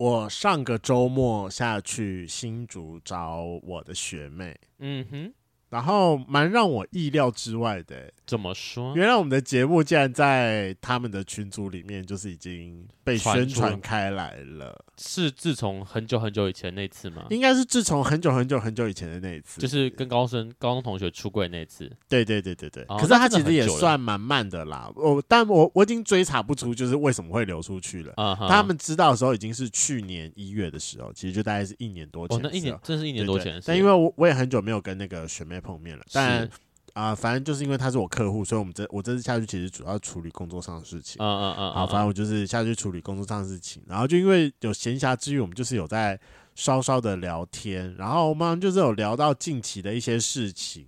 我上个周末下去新竹找我的学妹，嗯哼。然后蛮让我意料之外的，怎么说？原来我们的节目竟然在他们的群组里面，就是已经被宣传开来了。是自从很久很久以前那次吗？应该是自从很久很久很久以前的那一次，就是跟高生高中同学出柜那次。对对对对对。哦、可是他其实也算蛮慢的啦。我但我我已经追查不出就是为什么会流出去了。啊、他们知道的时候已经是去年一月的时候，其实就大概是一年多前。哦，那一年真是一年多前。但因为我我也很久没有跟那个学妹碰面了，但。啊、呃，反正就是因为他是我客户，所以我们这我这次下去其实主要处理工作上的事情。嗯嗯嗯。好，反正我就是下去处理工作上的事情，然后就因为有闲暇之余，我们就是有在稍稍的聊天，然后我们就是有聊到近期的一些事情，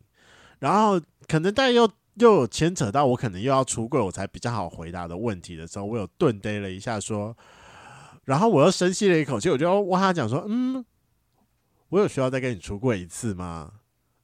然后可能但又又有牵扯到我可能又要出柜，我才比较好回答的问题的时候，我有顿呆了一下，说，然后我又深吸了一口气，我就问他讲说，嗯，我有需要再跟你出柜一次吗？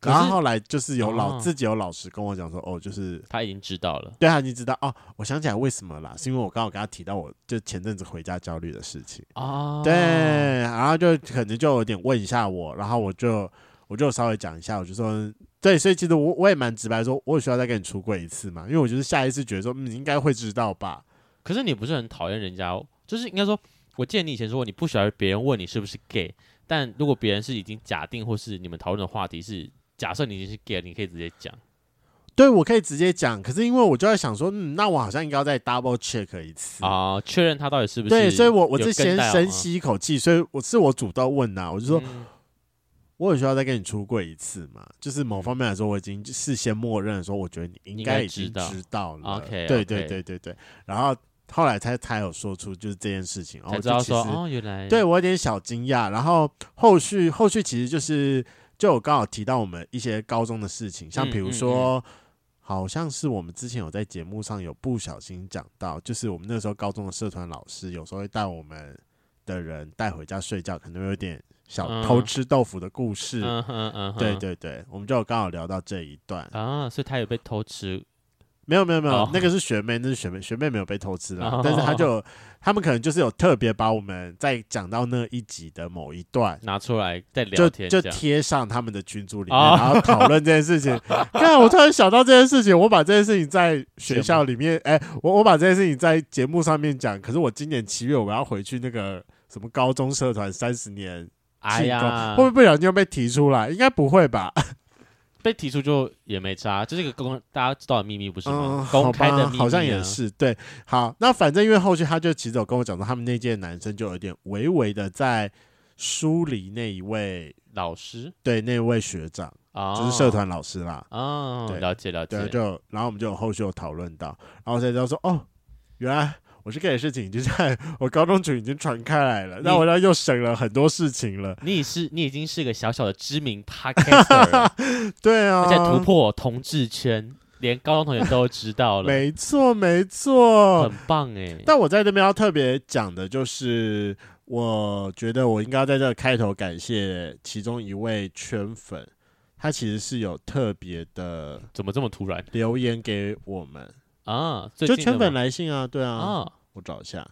然后后来就是有老、哦、自己有老师跟我讲说，哦，就是他已经知道了，对，他已经知道哦。我想起来为什么啦，是因为我刚好跟他提到我就前阵子回家焦虑的事情哦，对，然后就可能就有点问一下我，然后我就我就稍微讲一下，我就说，对，所以其实我我也蛮直白说，我有需要再跟你出柜一次嘛，因为我就是下一次觉得说，嗯，你应该会知道吧。可是你不是很讨厌人家，就是应该说，我记得你以前说过，你不喜欢别人问你是不是 gay，但如果别人是已经假定或是你们讨论的话题是。假设你已经是 gay，你可以直接讲。对，我可以直接讲。可是因为我就在想说，嗯，那我好像应该要再 double check 一次啊，确认他到底是不是。对，所以我我是先深吸一口气，所以我是我主动问呐、啊，我就说，嗯、我有需要再跟你出柜一次嘛？就是某方面来说，我已经事先默认说，我觉得你应该已经知道了。道 OK，对对对对对。然后后来才才有说出就是这件事情，然后就其实哦，原来对我有点小惊讶。然后后续后续其实就是。就我刚好提到我们一些高中的事情，像比如说，嗯嗯嗯、好像是我们之前有在节目上有不小心讲到，就是我们那时候高中的社团老师有时候会带我们的人带回家睡觉，可能会有点小偷吃豆腐的故事。嗯嗯嗯，对对对，我们就有刚好聊到这一段啊，所以他有被偷吃。没有没有没有，oh. 那个是学妹，那是学妹，学妹没有被偷吃了，oh. 但是他就他们可能就是有特别把我们在讲到那一集的某一段拿出来再聊天，就就贴上他们的群组里面，oh. 然后讨论这件事情。看，我突然想到这件事情，我把这件事情在学校里面，哎，我我把这件事情在节目上面讲，可是我今年七月我要回去那个什么高中社团三十年，哎呀，会不会不小心就被提出来？应该不会吧。被提出就也没差，这是一个公大家知道的秘密，不是吗？嗯、公开的秘密、啊、好像也是对。好，那反正因为后续他就其实有跟我讲说，他们那届男生就有点微微的在疏离那一位老师，对那位学长，哦、就是社团老师啦。哦，对了解了解。对，就然后我们就有后续有讨论到，然后才知道说，哦，原来。我是 gay 的事情，就在我高中群已经传开来了，那我要又省了很多事情了。你是你已经是个小小的知名 podcaster，对啊，而且突破同志圈，连高中同学都知道了。没错，没错，很棒哎。但我在这边要特别讲的就是，我觉得我应该在这开头感谢其中一位圈粉，他其实是有特别的，怎么这么突然留言给我们啊？就圈粉来信啊，对啊。啊我找一下，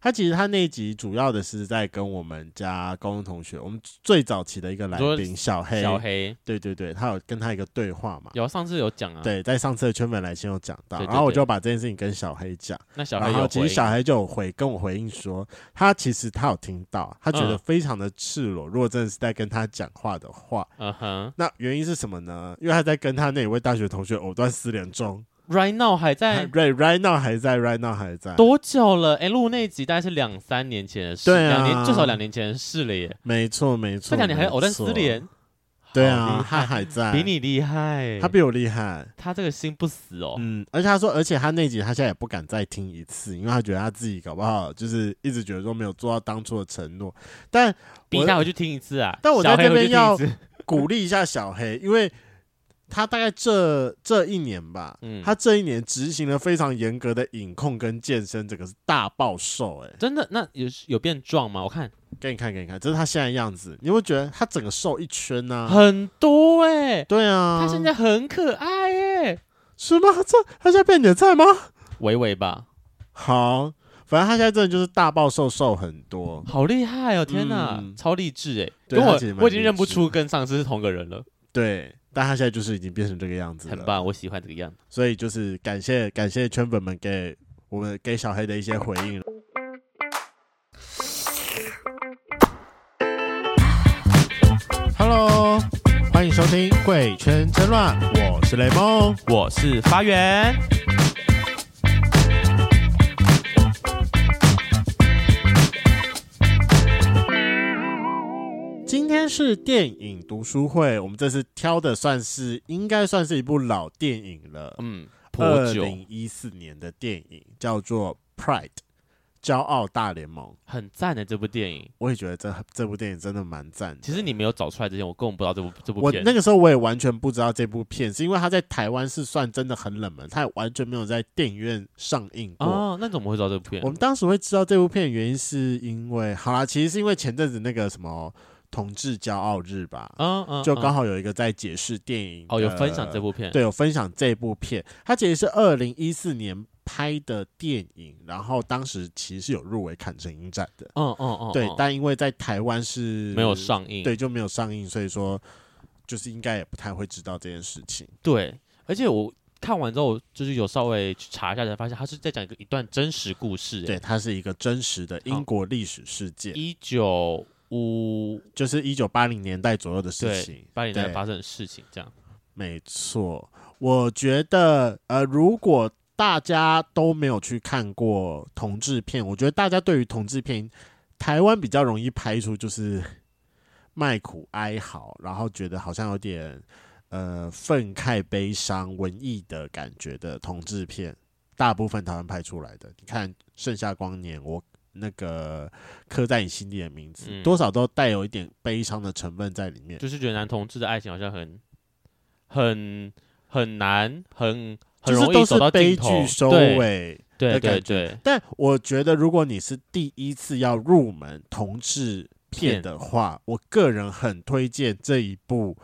他其实他那一集主要的是在跟我们家高中同学，我们最早期的一个来宾小黑，小黑，对对对，他有跟他一个对话嘛？有上次有讲啊，对，在上次的圈粉来信有讲到，然后我就把这件事情跟小黑讲，那小黑，然后其实小黑就有回跟我回应说，他其实他有听到，他觉得非常的赤裸，嗯、如果真的是在跟他讲话的话，嗯哼，那原因是什么呢？因为他在跟他那一位大学同学藕断丝连中。Right now 还在，Right Right now 还在，Right now 还在，多久了？哎、欸，录那集大概是两三年前的事，对啊，两年至少两年前的事了耶。没错没错，这两年还藕断丝连，对啊，他还在，比你厉害，他比我厉害，他这个心不死哦。嗯，而且他说，而且他那集他现在也不敢再听一次，因为他觉得他自己搞不好就是一直觉得说没有做到当初的承诺，但逼他回去听一次啊。但我在这边要鼓励一下小黑，因为。他大概这这一年吧，嗯，他这一年执行了非常严格的饮控跟健身，这个是大暴瘦，哎，真的？那有有变壮吗？我看，给你看，给你看，这是他现在样子，你会觉得他整个瘦一圈呢？啊？很多哎，对啊，他现在很可爱哎，是吗？这他现在变你的菜吗？微微吧。好，反正他现在真的就是大暴瘦，瘦很多，好厉害哦！天哪，嗯、超励志哎！对跟我我已经认不出跟上次是同个人了。对，但他现在就是已经变成这个样子了，很棒，我喜欢这个样子。所以就是感谢感谢圈粉们给我们给小黑的一些回应。Hello，欢迎收听《贵圈争乱》，我是雷梦，我是发源。天是电影读书会，我们这次挑的算是应该算是一部老电影了。嗯，二零一四年的电影叫做《Pride》，骄傲大联盟，很赞的这部电影。我也觉得这这部电影真的蛮赞。其实你没有找出来之前，我根本不知道这部这部片。我那个时候我也完全不知道这部片，是因为它在台湾是算真的很冷门，它也完全没有在电影院上映过。哦，那怎么会知道这部片？我们当时会知道这部片的原因是因为，好啦，其实是因为前阵子那个什么。同志骄傲日吧，嗯嗯，就刚好有一个在解释电影哦，有分享这部片，对，有分享这部片。它其实是二零一四年拍的电影，然后当时其实是有入围坎城影展的，嗯嗯嗯，对，但因为在台湾是没有上映，对，就没有上映，所以说就是应该也不太会知道这件事情。对，而且我看完之后，就是有稍微去查一下，才发现他是在讲一个一段真实故事，对，它是一个真实的英国历史事件，一九。五就是一九八零年代左右的事情，八零年代发生的事情，这样没错。我觉得，呃，如果大家都没有去看过同志片，我觉得大家对于同志片，台湾比较容易拍出就是卖苦哀嚎，然后觉得好像有点呃愤慨、悲伤、文艺的感觉的同志片，大部分台湾拍出来的。你看《盛夏光年》，我。那个刻在你心底的名字，嗯、多少都带有一点悲伤的成分在里面。就是觉得男同志的爱情好像很、很、很难，很很容易走到悲剧收尾的感觉。对对对。但我觉得，如果你是第一次要入门同志片的话，我个人很推荐这一部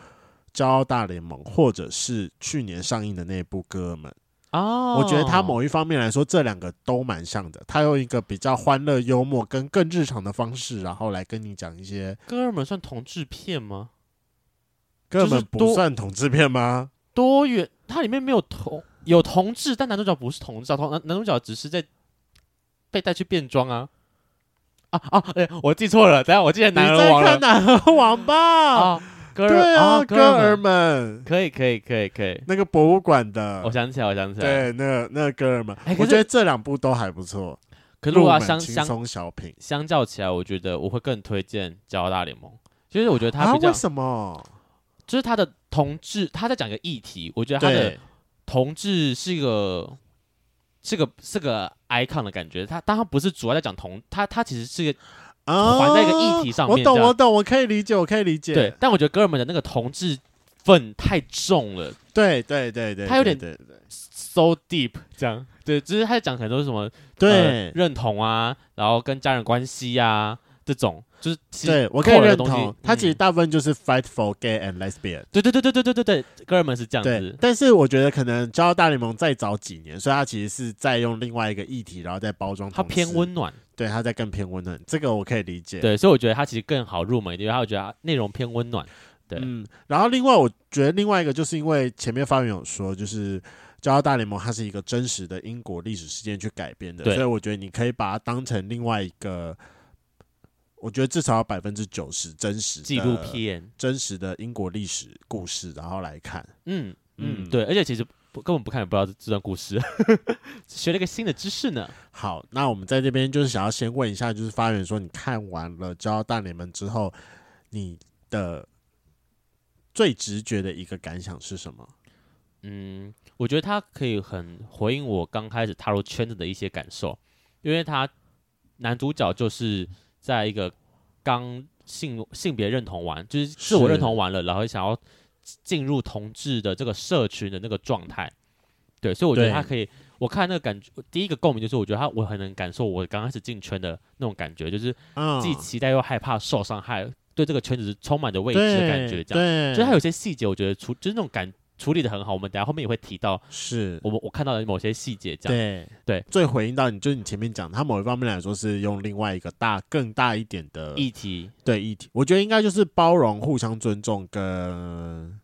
《骄傲大联盟》，或者是去年上映的那部《哥们》。哦，我觉得他某一方面来说，这两个都蛮像的。他用一个比较欢乐、幽默跟更日常的方式，然后来跟你讲一些。哥儿们算同志片吗？哥儿们不算同志片吗？多元，它里面没有同有同志，但男主角不是同志，同男男主角只是在被带去变装啊啊啊！哎、欸，我记错了，等下我记得男儿王了，你在看男儿王吧？哦哥儿对啊，哦、哥儿们可以可以可以可以，那个博物馆的，我想起来，我想起来，对，那个那个哥儿们，欸、我觉得这两部都还不错。可是我要相相松小品相，相较起来，我觉得我会更推荐《骄傲大联盟》。其实我觉得他比较、啊、为什么？就是他的同志，他在讲一个议题，我觉得他的同志是一个是个是个 icon 的感觉。他当他不是主要在讲同，他他其实是个。啊，还在一个议题上面，我懂，我懂，我可以理解，我可以理解。对，但我觉得哥儿们的那个同志份太重了。对，对，对，对，他有点 so deep 这样。对，只是他在讲很多什么对认同啊，然后跟家人关系啊这种，就是对我可以认同。他其实大部分就是 fight for gay and lesbian。对，对，对，对，对，对，对，对，哥儿们是这样子。但是我觉得可能骄傲大联盟再早几年，所以他其实是在用另外一个议题，然后再包装。它偏温暖。对，它在更偏温暖，这个我可以理解。对，所以我觉得它其实更好入门一点，因为他我觉得内容偏温暖。对，嗯，然后另外我觉得另外一个就是因为前面发言有说，就是《骄傲大联盟》它是一个真实的英国历史事件去改编的，所以我觉得你可以把它当成另外一个，我觉得至少要百分之九十真实纪录片，真实的英国历史故事，然后来看。嗯嗯，对，而且其实。根本不看也不知道这段故事，学了一个新的知识呢。好，那我们在这边就是想要先问一下，就是发源说，你看完了《骄傲大联盟》之后，你的最直觉的一个感想是什么？嗯，我觉得他可以很回应我刚开始踏入圈子的一些感受，因为他男主角就是在一个刚性性别认同完，就是自我认同完了，然后想要。进入同志的这个社群的那个状态，对，所以我觉得他可以，我看那个感觉，第一个共鸣就是，我觉得他我很能感受我刚开始进圈的那种感觉，就是既期待又害怕受伤害，对这个圈子是充满着未知的感觉，这样，对，就是他有些细节，我觉得出就是那种感触处理的很好。我们等下后面也会提到，是我们我看到的某些细节，这样对对。最回应到你，就是你前面讲，他某一方面来说是用另外一个大、更大一点的议题，对议题，我觉得应该就是包容、互相尊重跟。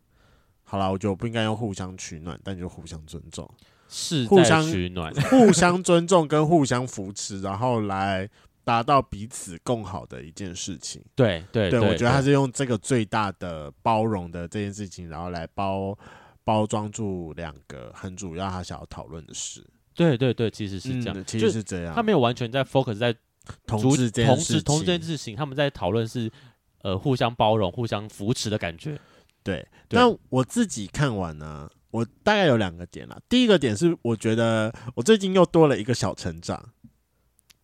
好了，我觉得我不应该用互相取暖，但就互相尊重，是互相取暖，互相尊重跟互相扶持，然后来达到彼此更好的一件事情。对对对，我觉得他是用这个最大的包容的这件事情，然后来包包装住两个很主要他想要讨论的事。对对对，其实是这样，嗯、其实是这样，他没有完全在 focus 在同志这同志同志这件事情，他们在讨论是呃互相包容、互相扶持的感觉。对，那我自己看完呢，我大概有两个点啦。第一个点是，我觉得我最近又多了一个小成长。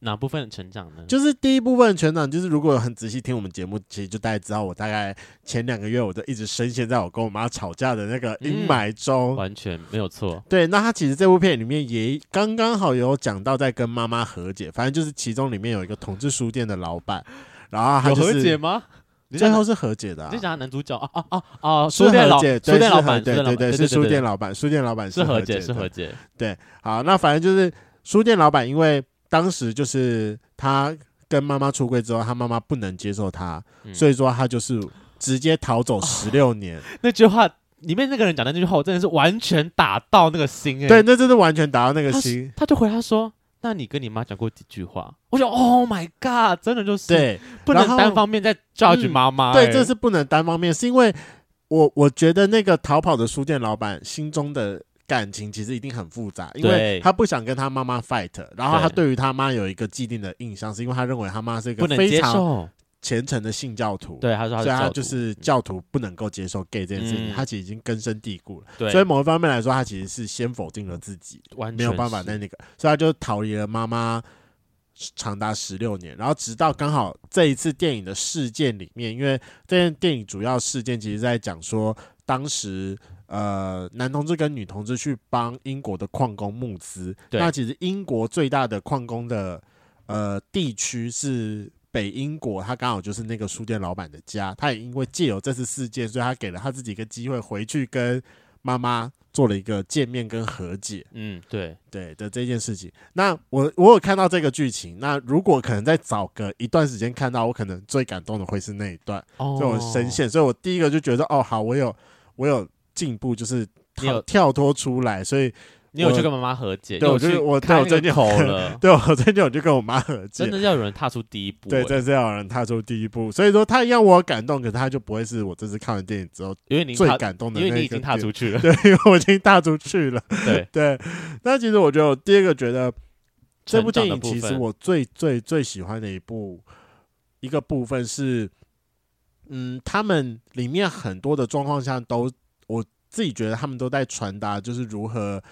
哪部分的成长呢？就是第一部分的成长，就是如果很仔细听我们节目，其实就大家知道，我大概前两个月我都一直深陷在我跟我妈吵架的那个阴霾中，嗯，完全没有错。对，那他其实这部片里面也刚刚好有讲到在跟妈妈和解，反正就是其中里面有一个同志书店的老板，然后他就是有和解吗？最后是和解的、啊，你讲男主角啊啊啊啊！书店老书店老板，对对对，是书店老板，书店老板是和解，是和解。对，好，那反正就是书店老板，因为当时就是他跟妈妈出柜之后，他妈妈不能接受他，嗯、所以说他就是直接逃走十六年、哦。那句话里面那个人讲的那句话，我真的是完全打到那个心、欸，对，那真的完全打到那个心。他，他就回他说。那你跟你妈讲过几句话？我想，Oh my God，真的就是对，不能单方面在 judge 妈妈。对，这是不能单方面，是因为我我觉得那个逃跑的书店老板心中的感情其实一定很复杂，因为他不想跟他妈妈 fight，然后他对于他妈有一个既定的印象，是因为他认为他妈是一个非常。虔诚的信教徒，对，他说他，所以他就是教徒不能够接受 gay 这件事情，嗯、他其实已经根深蒂固了。对，所以某一方面来说，他其实是先否定了自己，没有办法在那个，所以他就逃离了妈妈长达十六年。然后直到刚好这一次电影的事件里面，因为这件电影主要事件其实在讲说，当时呃男同志跟女同志去帮英国的矿工募资，那其实英国最大的矿工的呃地区是。北英国，他刚好就是那个书店老板的家。他也因为借由这次事件，所以他给了他自己一个机会，回去跟妈妈做了一个见面跟和解。嗯，对对的这件事情。那我我有看到这个剧情。那如果可能再找个一段时间看到，我可能最感动的会是那一段，这种深陷。所以我第一个就觉得，哦，好，我有我有进步，就是跳跳脱出来，所以。你有去跟妈妈和解？对，我就我对我最近口了。对，我最近 我就跟我妈和解。真的要有人踏出第一步。对，真的是要有人踏出第一步。所以说，他让我感动，可是他就不会是我这次看完电影之后，因为你最感动的，因为你已经踏出去了。对，因为我已经踏出去了。对 对。那其实我觉得，我第二个觉得这部电影其实我最最最喜欢的一部一个部分是，嗯，他们里面很多的状况下都，我自己觉得他们都在传达，就是如何。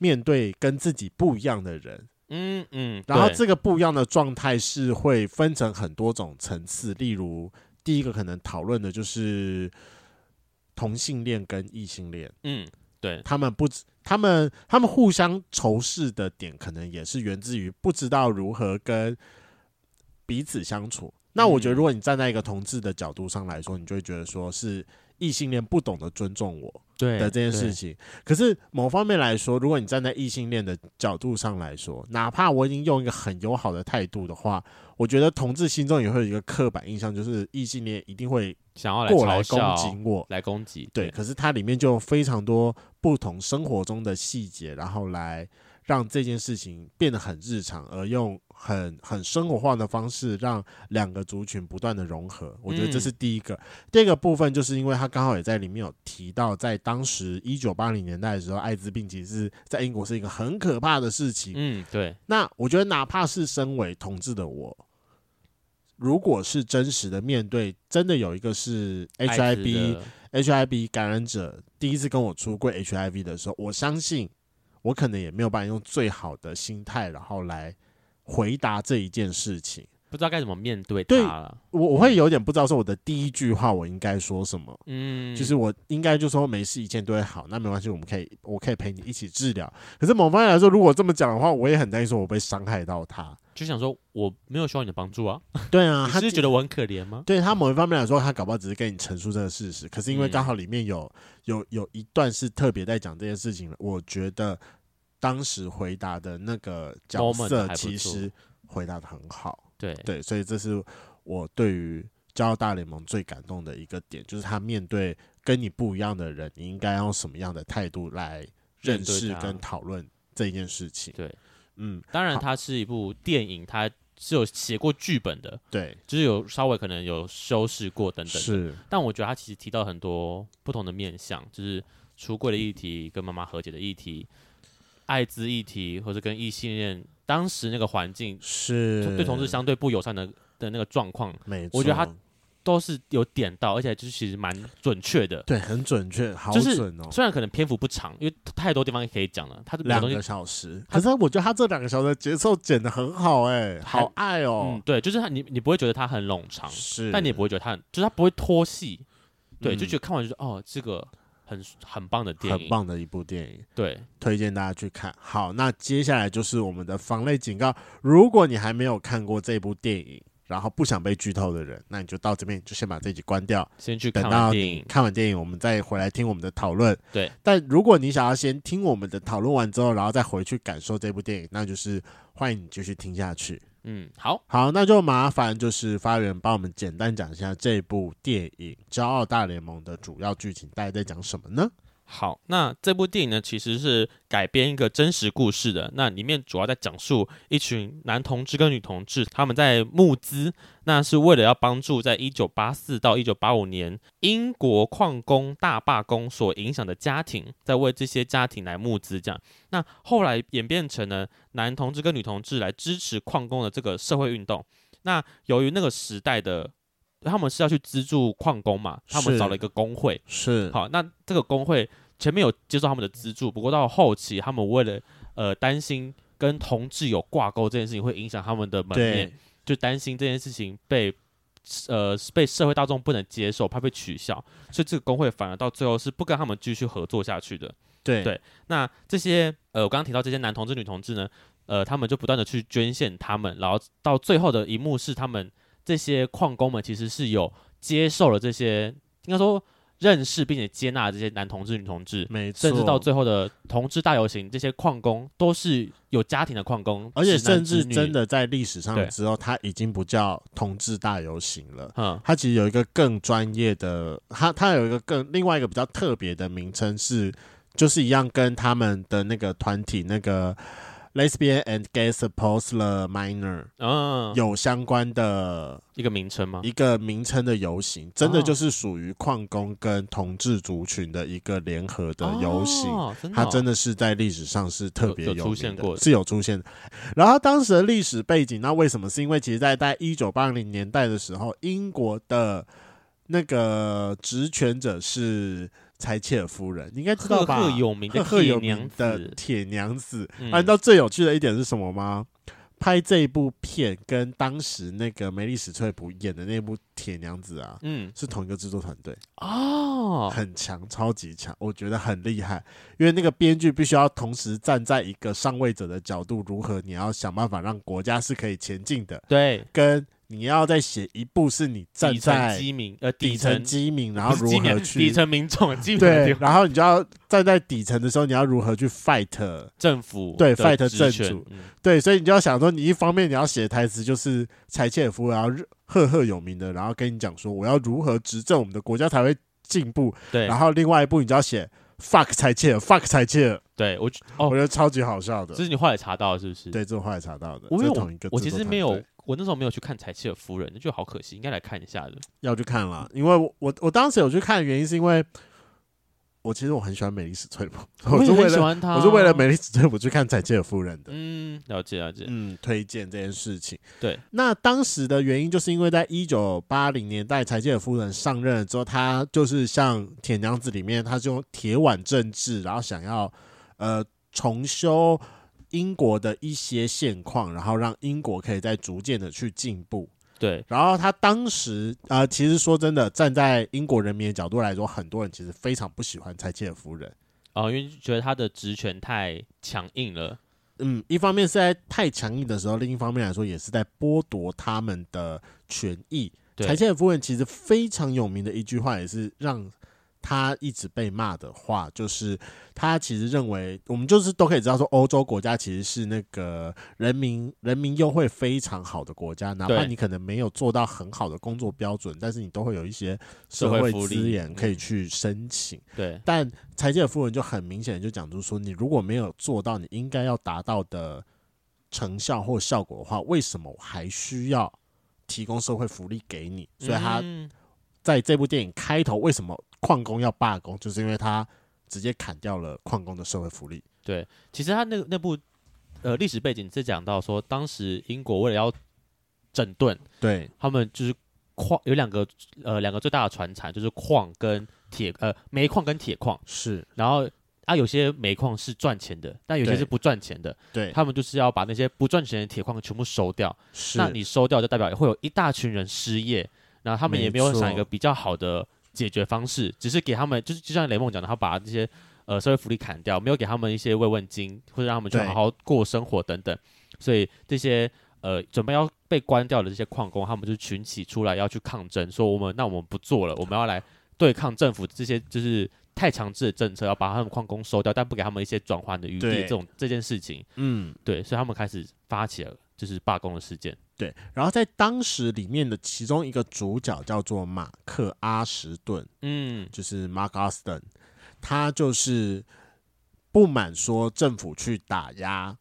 面对跟自己不一样的人，嗯嗯，然后这个不一样的状态是会分成很多种层次。例如，第一个可能讨论的就是同性恋跟异性恋，嗯，对，他们不，他们他们互相仇视的点，可能也是源自于不知道如何跟彼此相处。那我觉得，如果你站在一个同志的角度上来说，你就会觉得说是。异性恋不懂得尊重我，对的这件事情。可是某方面来说，如果你站在异性恋的角度上来说，哪怕我已经用一个很友好的态度的话，我觉得同志心中也会有一个刻板印象，就是异性恋一定会想要过来攻击我，来攻击。对，可是它里面就有非常多不同生活中的细节，然后来让这件事情变得很日常，而用。很很生活化的方式，让两个族群不断的融合，我觉得这是第一个。嗯、第二个部分，就是因为他刚好也在里面有提到，在当时一九八零年代的时候，艾滋病其实是在英国是一个很可怕的事情。嗯，对。那我觉得，哪怕是身为同志的我，如果是真实的面对，真的有一个是 HIV HIV 感染者第一次跟我出柜 HIV 的时候，我相信我可能也没有办法用最好的心态，然后来。回答这一件事情，不知道该怎么面对他了。我我会有点不知道说我的第一句话我应该说什么。嗯，就是我应该就说没事，一切都会好。那没关系，我们可以，我可以陪你一起治疗。可是某方面来说，如果这么讲的话，我也很担心说我被伤害到他。就想说我没有需要你的帮助啊。对啊，他是觉得我很可怜吗？对他某一方面来说，他搞不好只是跟你陈述这个事实。可是因为刚好里面有有有一段是特别在讲这件事情的，我觉得当时回答的那个角色其实回答的很好。对对，所以这是我对于骄傲大联盟最感动的一个点，就是他面对跟你不一样的人，你应该用什么样的态度来认识跟讨论这件事情。对，嗯，当然它是一部电影，它是有写过剧本的，对，就是有稍微可能有修饰过等等。是，但我觉得他其实提到很多不同的面向，就是出柜的议题、跟妈妈和解的议题、艾滋议题，或者跟异性恋。当时那个环境是对同志相对不友善的的那个状况，没错，我觉得他都是有点到，而且就是其实蛮准确的，对，很准确，好准哦。虽然可能篇幅不长，因为太多地方可以讲了，他两个小时，可是我觉得他这两个小时的节奏剪的很好，哎，好爱哦。嗯，对，就是他，你你不会觉得他很冗长，是，但你也不会觉得他很，就是他不会拖戏，对，就觉得看完就是哦，这个。很很棒的电影，很棒的一部电影，对，推荐大家去看。好，那接下来就是我们的防雷警告。如果你还没有看过这部电影，然后不想被剧透的人，那你就到这边就先把这集关掉，先去看完电影。看完电影，我们再回来听我们的讨论。对，但如果你想要先听我们的讨论完之后，然后再回去感受这部电影，那就是欢迎你继续听下去。嗯，好好，那就麻烦就是发源帮我们简单讲一下这部电影《骄傲大联盟》的主要剧情，大概在讲什么呢？好，那这部电影呢，其实是改编一个真实故事的。那里面主要在讲述一群男同志跟女同志，他们在募资，那是为了要帮助在一九八四到一九八五年英国矿工大罢工所影响的家庭，在为这些家庭来募资。这样，那后来演变成了男同志跟女同志来支持矿工的这个社会运动。那由于那个时代的。他们是要去资助矿工嘛？他们找了一个工会，是好。那这个工会前面有接受他们的资助，不过到后期，他们为了呃担心跟同志有挂钩这件事情会影响他们的门面，就担心这件事情被呃被社会大众不能接受，怕被取笑，所以这个工会反而到最后是不跟他们继续合作下去的。对对，那这些呃我刚刚提到这些男同志、女同志呢，呃他们就不断的去捐献他们，然后到最后的一幕是他们。这些矿工们其实是有接受了这些，应该说认识并且接纳这些男同志、女同志，没错，甚至到最后的同志大游行，这些矿工都是有家庭的矿工，而且甚至真的在历史上之后，他已经不叫同志大游行了，嗯，他其实有一个更专业的，他他有一个更另外一个比较特别的名称是，就是一样跟他们的那个团体那个。Lesbian and Gay the minor 嗯，有相关的一个名称吗？一个名称的游行，真的就是属于矿工跟同志族群的一个联合的游行。哦真的哦、它真的是在历史上是特别有，有出现过的，是有出现的。然后当时的历史背景，那为什么？是因为其实，在在一九八零年代的时候，英国的那个职权者是。柴切尔夫人，你应该知道吧？赫赫有名的铁娘子。铁娘子，你知道最有趣的一点是什么吗？拍这一部片跟当时那个梅丽史翠普演的那部铁娘子啊，嗯，是同一个制作团队哦，很强，超级强，我觉得很厉害。因为那个编剧必须要同时站在一个上位者的角度，如何你要想办法让国家是可以前进的，对，跟。你要再写一部是你站在基民呃底层基民，然后如何去 底层民众对，然后你就要站在底层的时候，你要如何去 fight 政府对 fight 政主对，所以你就要想说，你一方面你要写的台词就是柴切尔夫，然后赫赫有名的，然后跟你讲说我要如何执政，我们的国家才会进步。对，然后另外一部你就要写 fuck 柴切尔，fuck 柴切尔。对我哦，我觉得超级好笑的。这是你后来查到的是不是？对，这是后来查到的。我有同一个，我其实没有。我那时候没有去看《柴契尔夫人》，就好可惜，应该来看一下的。要去看了，因为我我我当时有去看的原因是因为，我其实我很喜欢美丽史翠普，我也很喜欢她，我是为了美丽史翠普去看《柴契尔夫人》的。嗯，了解了解。嗯，推荐这件事情。对，那当时的原因就是因为在一九八零年代，柴契尔夫人上任了之后，她就是像《铁娘子》里面，她是用铁腕政治，然后想要呃重修。英国的一些现况，然后让英国可以再逐渐的去进步。对，然后他当时啊、呃，其实说真的，站在英国人民的角度来说，很多人其实非常不喜欢柴切尔夫人。哦，因为觉得他的职权太强硬了。嗯，一方面是在太强硬的时候，另一方面来说，也是在剥夺他们的权益。柴切尔夫人其实非常有名的一句话，也是让。他一直被骂的话，就是他其实认为，我们就是都可以知道说，欧洲国家其实是那个人民人民优惠非常好的国家，哪怕你可能没有做到很好的工作标准，但是你都会有一些社会资源可以去申请。对，但柴契尔夫人就很明显就讲出说，你如果没有做到你应该要达到的成效或效果的话，为什么我还需要提供社会福利给你？所以他在这部电影开头为什么？矿工要罢工，就是因为他直接砍掉了矿工的社会福利。对，其实他那那部呃历史背景是讲到说，当时英国为了要整顿，对。他们就是矿有两个呃两个最大的船产，就是矿跟铁呃煤矿跟铁矿。是，然后啊有些煤矿是赚钱的，但有些是不赚钱的，对，他们就是要把那些不赚钱的铁矿全部收掉。是，那你收掉就代表会有一大群人失业，然后他们也没有想一个比较好的。解决方式只是给他们，就是就像雷梦讲的，他把这些呃社会福利砍掉，没有给他们一些慰问金，或者让他们去好好过生活等等。所以这些呃准备要被关掉的这些矿工，他们就群起出来要去抗争，说我们那我们不做了，我们要来对抗政府这些就是太强制的政策，要把他们矿工收掉，但不给他们一些转换的余地，这种这件事情，嗯，对，所以他们开始发起了就是罢工的事件。对，然后在当时里面的其中一个主角叫做马克阿什顿，嗯，就是 Mark Austin，他就是不满说政府去打压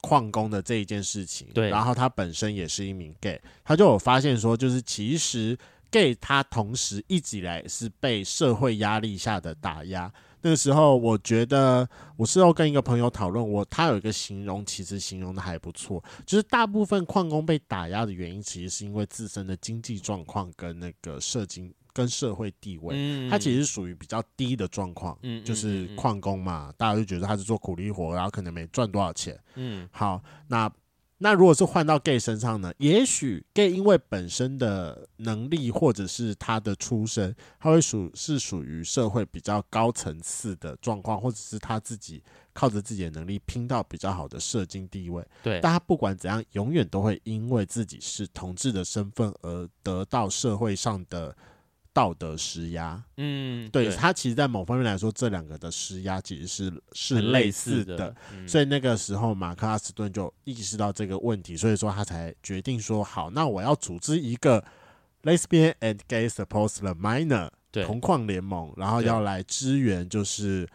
矿工的这一件事情，对，然后他本身也是一名 gay，他就有发现说，就是其实 gay 他同时一直以来是被社会压力下的打压。那个时候，我觉得我事后跟一个朋友讨论，我他有一个形容，其实形容的还不错，就是大部分矿工被打压的原因，其实是因为自身的经济状况跟那个社经跟社会地位，嗯，他其实是属于比较低的状况，嗯，就是矿工嘛，大家就觉得他是做苦力活，然后可能没赚多少钱，嗯，好，那。那如果是换到 gay 身上呢？也许 gay 因为本身的能力或者是他的出身，他会属是属于社会比较高层次的状况，或者是他自己靠着自己的能力拼到比较好的社经地位。对，但他不管怎样，永远都会因为自己是同志的身份而得到社会上的。道德施压，嗯，对，对。他其实，在某方面来说，这两个的施压其实是是类似的，类似的，嗯，所以那个时候，马克阿斯顿就意识到这个问题，所以说他才决定说，好，那我要组织一个 Lesbian and Gay Supporters Minor 同矿联盟，然后要来支援，就是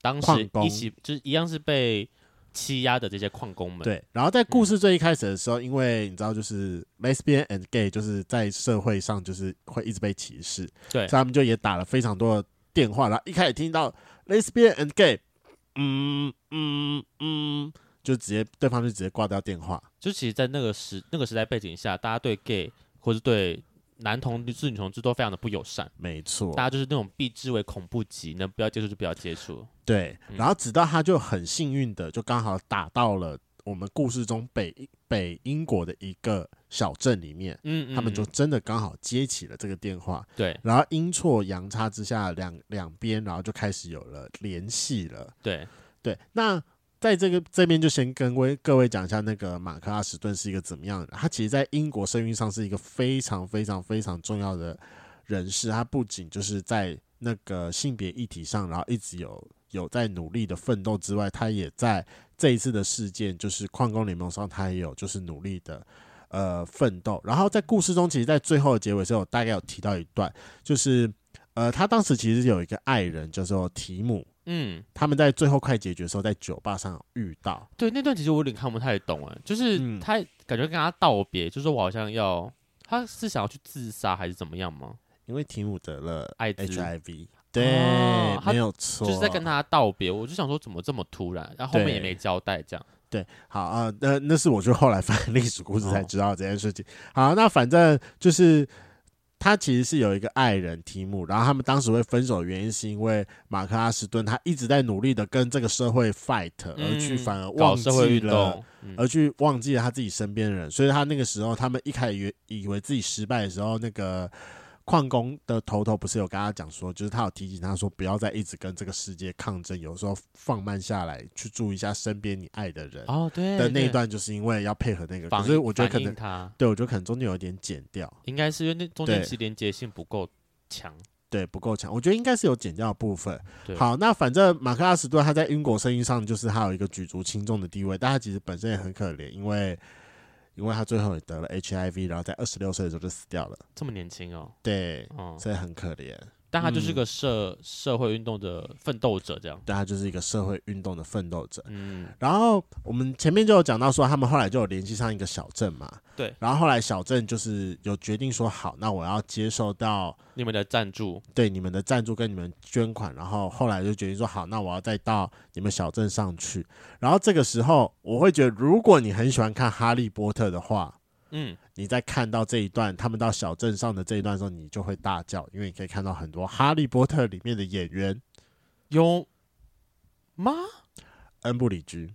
当时一起就是一样是被。欺压的这些矿工们，对。然后在故事最一开始的时候，嗯、因为你知道，就是 lesbian and gay，就是在社会上就是会一直被歧视，对。所以他们就也打了非常多的电话，然后一开始听到 lesbian and gay，嗯嗯嗯，就直接对方就直接挂掉电话。就其实，在那个时那个时代背景下，大家对 gay 或是对男同志、女同志都非常的不友善，没错，大家就是那种避之为恐怖级，能不要接触就不要接触。对，然后直到他就很幸运的，就刚好打到了我们故事中北北英国的一个小镇里面，嗯，嗯，他们就真的刚好接起了这个电话，对，然后阴错阳差之下，两两边然后就开始有了联系了，对。对，那。在这个这边就先跟各位各位讲一下，那个马克阿什顿是一个怎么样的？他其实，在英国声誉上是一个非常非常非常重要的人士。他不仅就是在那个性别议题上，然后一直有有在努力的奋斗之外，他也在这一次的事件，就是矿工联盟上，他也有就是努力的呃奋斗。然后在故事中，其实，在最后的结尾时候，大概有提到一段，就是呃，他当时其实有一个爱人叫做提姆。嗯，他们在最后快结局的时候，在酒吧上遇到。对，那段其实我有点看不太懂哎，就是他感觉跟他道别，就是我好像要，他是想要去自杀还是怎么样吗？因为提姆得了艾 HIV，对，哦、没有错，就是在跟他道别。我就想说，怎么这么突然？然后后面也没交代，这样。对，好啊、呃，那那是我就后来翻历史故事才知道这件事情。好，那反正就是。他其实是有一个爱人提姆，然后他们当时会分手的原因是因为马克阿斯顿他一直在努力的跟这个社会 fight，而去反而忘记了，而去忘记了他自己身边的人，所以他那个时候他们一开始以为以为自己失败的时候，那个。矿工的头头不是有跟他讲说，就是他有提醒他说，不要再一直跟这个世界抗争，有时候放慢下来，去注意一下身边你爱的人。哦，对。的那一段就是因为要配合那个，可是我觉得可能他，对我觉得可能中间有一点剪掉，应该是因为那中间其实连接性不够强，对，不够强。我觉得应该是有剪掉的部分。好，那反正马克·阿斯顿他在英国生意上就是他有一个举足轻重的地位，但他其实本身也很可怜，因为。因为他最后也得了 HIV，然后在二十六岁的时候就死掉了。这么年轻哦？对，所以很可怜。但他就是个社、嗯、社会运动的奋斗者，这样。对，他就是一个社会运动的奋斗者。嗯。然后我们前面就有讲到说，他们后来就有联系上一个小镇嘛。对。然后后来小镇就是有决定说，好，那我要接受到你们的赞助，对，你们的赞助跟你们捐款。然后后来就决定说，好，那我要再到你们小镇上去。然后这个时候，我会觉得，如果你很喜欢看《哈利波特》的话。嗯，你在看到这一段，他们到小镇上的这一段的时候，你就会大叫，因为你可以看到很多《哈利波特》里面的演员，有吗？恩布里居，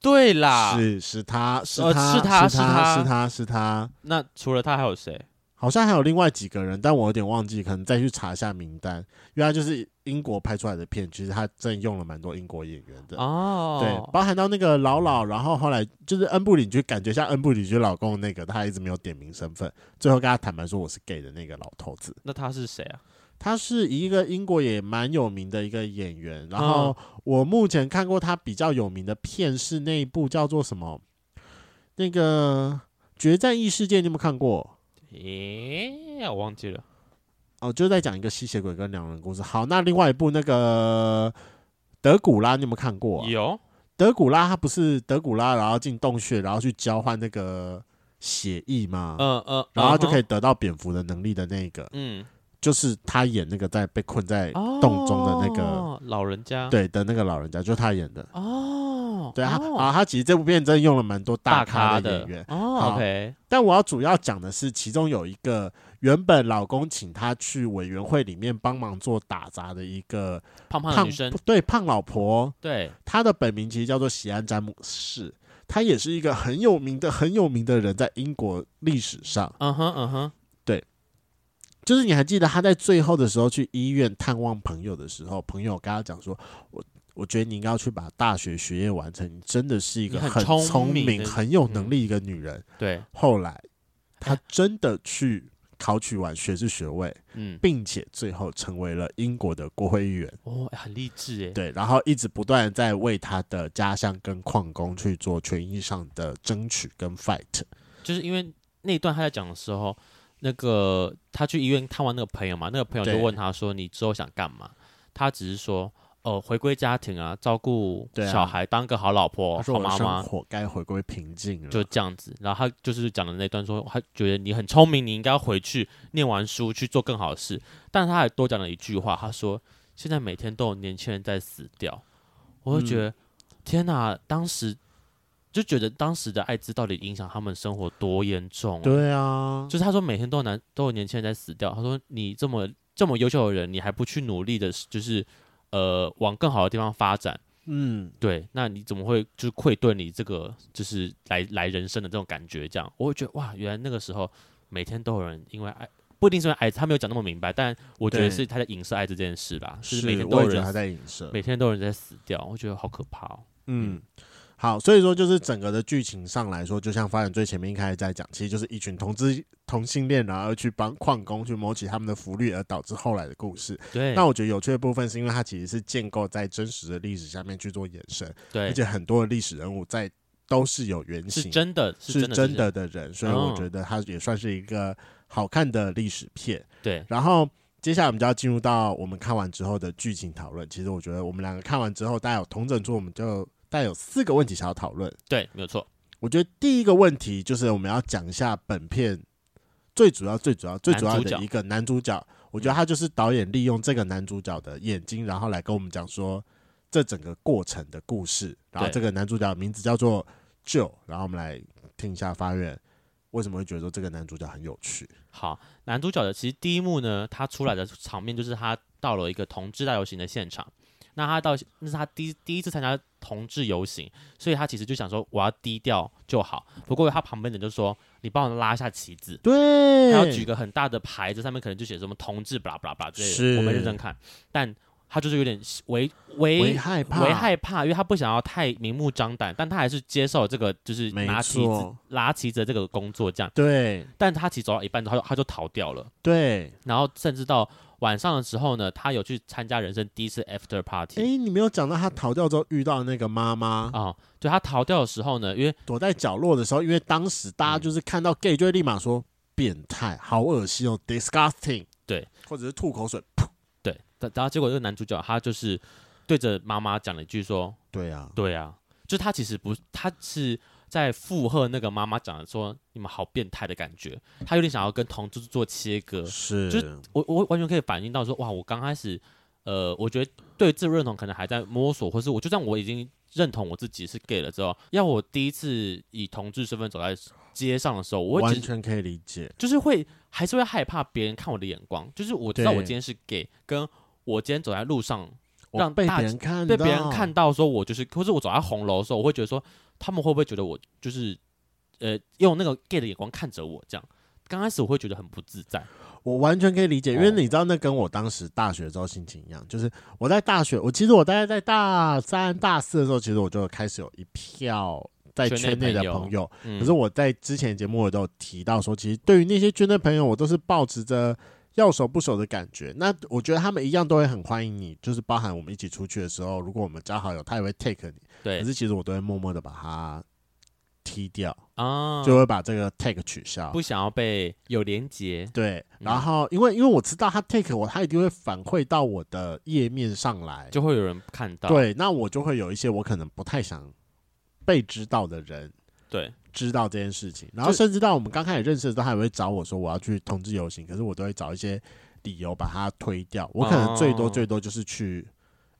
对啦，是是他是他是他是他是他是他，是他。那除了他还有谁？好像还有另外几个人，但我有点忘记，可能再去查一下名单。原来就是英国拍出来的片，其实他真的用了蛮多英国演员的哦。对，包含到那个老老，然后后来就是恩布里居，感觉像恩布里就老公那个，他一直没有点名身份，最后跟他坦白说我是 gay 的那个老头子。那他是谁啊？他是一个英国也蛮有名的一个演员。然后我目前看过他比较有名的片是那一部叫做什么？那个《决战异世界》，你有没有看过？诶，我忘记了。哦，就在讲一个吸血鬼跟两人故事。好，那另外一部那个德古拉，你有没有看过、啊？有。德古拉他不是德古拉，然后进洞穴，然后去交换那个血液吗？嗯嗯，然后就可以得到蝙蝠的能力的那个。嗯。就是他演那个在被困在洞中的那个、哦、老人家，对的那个老人家，就是他演的。哦，对啊，啊，他其实这部片真的用了蛮多大咖的演员。哦，OK。但我要主要讲的是，其中有一个原本老公请他去委员会里面帮忙做打杂的一个胖胖的女生，对，胖老婆。对，她的本名其实叫做喜安詹姆士，她也是一个很有名的、很有名的人，在英国历史上。嗯哼，嗯哼。对就是你还记得他在最后的时候去医院探望朋友的时候，朋友跟他讲说：“我我觉得你应该要去把大学学业完成，你真的是一个很聪明、很有能力一个女人。嗯”对。后来 他真的去考取完学士学位，嗯，并且最后成为了英国的国会议员。哦，很励志诶。对，然后一直不断在为她的家乡跟矿工去做权益上的争取跟 fight。就是因为那一段她在讲的时候。那个她去医院探望那个朋友嘛，那个朋友就问她说：“你之后想干嘛？”她只是说：“哦，回归家庭啊，照顾小孩，当个好老婆、好妈妈。”活该回归平静了，就这样子。然后他就是讲的那段说，他觉得你很聪明，你应该要回去念完书去做更好的事。但他还多讲了一句话，他说：“现在每天都有年轻人在死掉。”我就觉得，嗯、天哪！当时。就觉得当时的艾滋到底影响他们生活多严重？对啊，就是他说每天都有男都有年轻人在死掉。他说你这么这么优秀的人，你还不去努力的，就是呃往更好的地方发展？嗯，对，那你怎么会就是愧对你这个就是来来人生的这种感觉？这样我会觉得哇，原来那个时候每天都有人因为爱，不一定是因为爱，他没有讲那么明白，但我觉得是他在影射爱这件事吧。是，就是每天都有人他在影射，每天都有人在死掉，我觉得好可怕哦。嗯。嗯好，所以说就是整个的剧情上来说，就像发展最前面一开始在讲，其实就是一群同志同性恋，然后去帮矿工去谋取他们的福利，而导致后来的故事。对。那我觉得有趣的部分是因为它其实是建构在真实的历史下面去做延伸，对。而且很多的历史人物在都是有原型，是真的，是真的的人，所以我觉得它也算是一个好看的历史片。对。然后接下来我们就要进入到我们看完之后的剧情讨论。其实我觉得我们两个看完之后，大家有同整出，我们就。但有四个问题想要讨论。对，没有错。我觉得第一个问题就是我们要讲一下本片最主要、最主要、最主要的一个男主角。我觉得他就是导演利用这个男主角的眼睛，然后来跟我们讲说这整个过程的故事。然后这个男主角的名字叫做 Joe。然后我们来听一下发愿，为什么会觉得说这个男主角很有趣？好，男主角的其实第一幕呢，他出来的场面就是他到了一个同志大游行的现场。那他到那是他第第一次参加同志游行，所以他其实就想说我要低调就好。不过他旁边的人就说：“你帮我拉一下旗子。”对，他要举个很大的牌子，上面可能就写什么“同志”巴拉巴拉巴拉之类的。我没认真看，但他就是有点为为害怕，为害怕，因为他不想要太明目张胆，但他还是接受这个就是拿旗子拉旗子的这个工作这样。对，但他其实走到一半之后，他就他就逃掉了。对，然后甚至到。晚上的时候呢，他有去参加人生第一次 after party。哎，你没有讲到他逃掉之后遇到那个妈妈啊？对，他逃掉的时候呢，因为躲在角落的时候，因为当时大家就是看到 gay 就会立马说变态，好恶心哦，disgusting，对，或者是吐口水，对。然后结果这个男主角他就是对着妈妈讲了一句说：“对呀，对呀。”就他其实不，他是。在附和那个妈妈讲的说：“你们好变态的感觉。”他有点想要跟同志做切割，是，就是我我完全可以反映到说：“哇，我刚开始，呃，我觉得对自我认同可能还在摸索，或是我就算我已经认同我自己是 gay 了之后，要我第一次以同志身份走在街上的时候，我完全可以理解，就是会还是会害怕别人看我的眼光，就是我知道我今天是 gay，跟我今天走在路上让被别人看被别人看到说我就是，或是我走在红楼的时候，我会觉得说。”他们会不会觉得我就是，呃，用那个 gay 的眼光看着我这样？刚开始我会觉得很不自在。我完全可以理解，因为你知道，那跟我当时大学的时候心情一样，就是我在大学，我其实我大概在大三、大四的时候，其实我就开始有一票在圈内的朋友。可是我在之前节目我都有提到说，其实对于那些圈内朋友，我都是抱持着要熟不熟的感觉。那我觉得他们一样都会很欢迎你，就是包含我们一起出去的时候，如果我们加好友，他也会 take 你。对，可是其实我都会默默的把它踢掉啊，就会把这个 take 取消，不想要被有连接。对，然后因为因为我知道他 take 我，他一定会反馈到我的页面上来，就会有人看到。对，那我就会有一些我可能不太想被知道的人，对，知道这件事情。然后甚至到我们刚开始认识的时候，他也会找我说我要去同志游行，可是我都会找一些理由把它推掉。我可能最多最多就是去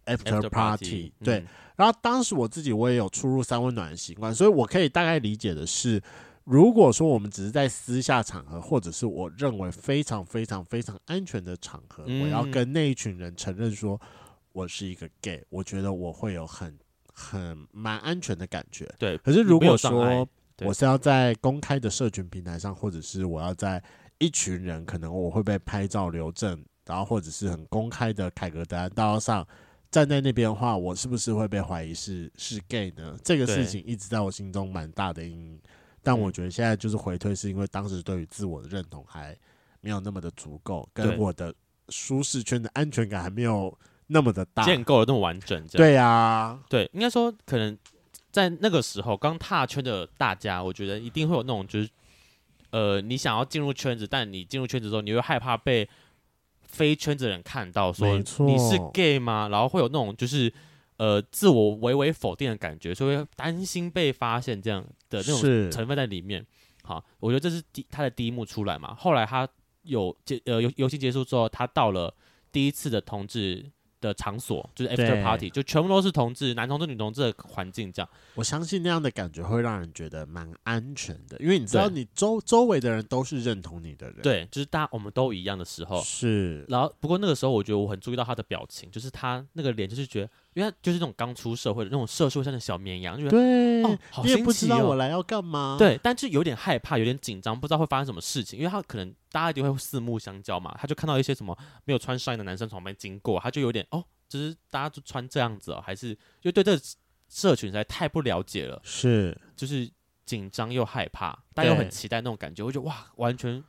after party，, 对。嗯然后当时我自己我也有出入三温暖的习惯，所以我可以大概理解的是，如果说我们只是在私下场合，或者是我认为非常非常非常安全的场合，嗯、我要跟那一群人承认说我是一个 gay，我觉得我会有很很蛮安全的感觉。对，可是如果说我是要在公开的社群平台上，或者是我要在一群人，可能我会被拍照留证，然后或者是很公开的凯格兰大道上。站在那边的话，我是不是会被怀疑是是 gay 呢？这个事情一直在我心中蛮大的阴影。但我觉得现在就是回退，是因为当时对于自我的认同还没有那么的足够，跟我的舒适圈的安全感还没有那么的大，建构的那么完整。对呀、啊，对，应该说可能在那个时候刚踏圈的大家，我觉得一定会有那种就是，呃，你想要进入圈子，但你进入圈子之后，你会害怕被。非圈子的人看到说你是 gay 吗？然后会有那种就是呃自我微微否定的感觉，所以会担心被发现这样的那种成分在里面。好，我觉得这是第他的第一幕出来嘛。后来他有结呃游游戏结束之后，他到了第一次的同志的场所就是 after party，就全部都是同志，男同志、女同志的环境这样。我相信那样的感觉会让人觉得蛮安全的，因为你知道你周周围的人都是认同你的人，对，就是大家我们都一样的时候是。然后不过那个时候，我觉得我很注意到他的表情，就是他那个脸，就是觉得。因为他就是那种刚出社会的那种社畜，像的小绵羊，就觉得对，哦，你也不知道我来要干嘛？对，但是有点害怕，有点紧张，不知道会发生什么事情。因为他可能大家一定会四目相交嘛，他就看到一些什么没有穿上衣的男生从旁边经过，他就有点哦，就是大家都穿这样子哦，还是就对这个社群实在太不了解了，是，就是紧张又害怕，但又很期待那种感觉。我觉得哇，完全，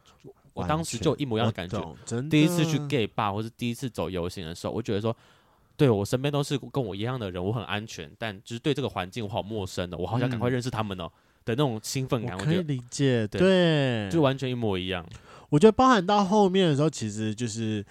我当时就一模一样的感觉。第一次去 gay bar 或是第一次走游行的时候，我觉得说。对，我身边都是跟我一样的人，我很安全，但就是对这个环境我好陌生的，我好想赶快认识他们哦、喔嗯、的那种兴奋感。我可以理解，对，对就完全一模一样。我觉得包含到后面的时候，其实就是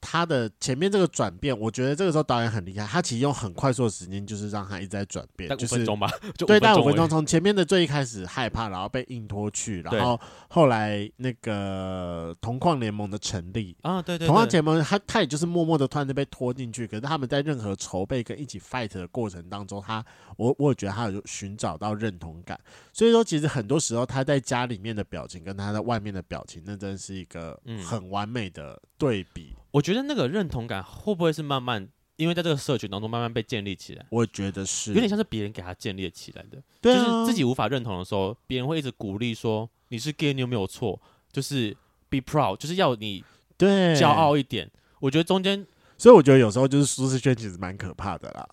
他的前面这个转变，我觉得这个时候导演很厉害，他其实用很快速的时间，就是让他一直在转变，就是五分钟吧，对，大概五分钟，从前面的最一开始害怕，然后被硬拖去，然后后来那个同矿联盟的成立啊，对对，同矿联盟他他也就是默默的突然就被拖进去，可是他们在任何筹备跟一起 fight 的过程当中，他我我也觉得他有寻找到认同感，所以说其实很多时候他在家里面的表情跟他在外面的表情，那真的是一个很完美的对比。嗯我觉得那个认同感会不会是慢慢，因为在这个社群当中慢慢被建立起来？我觉得是，有点像是别人给他建立起来的。对啊，就是自己无法认同的时候，别人会一直鼓励说你是 gay，你有没有错？就是 be proud，就是要你对骄傲一点。我觉得中间，所以我觉得有时候就是舒适圈其实蛮可怕的啦。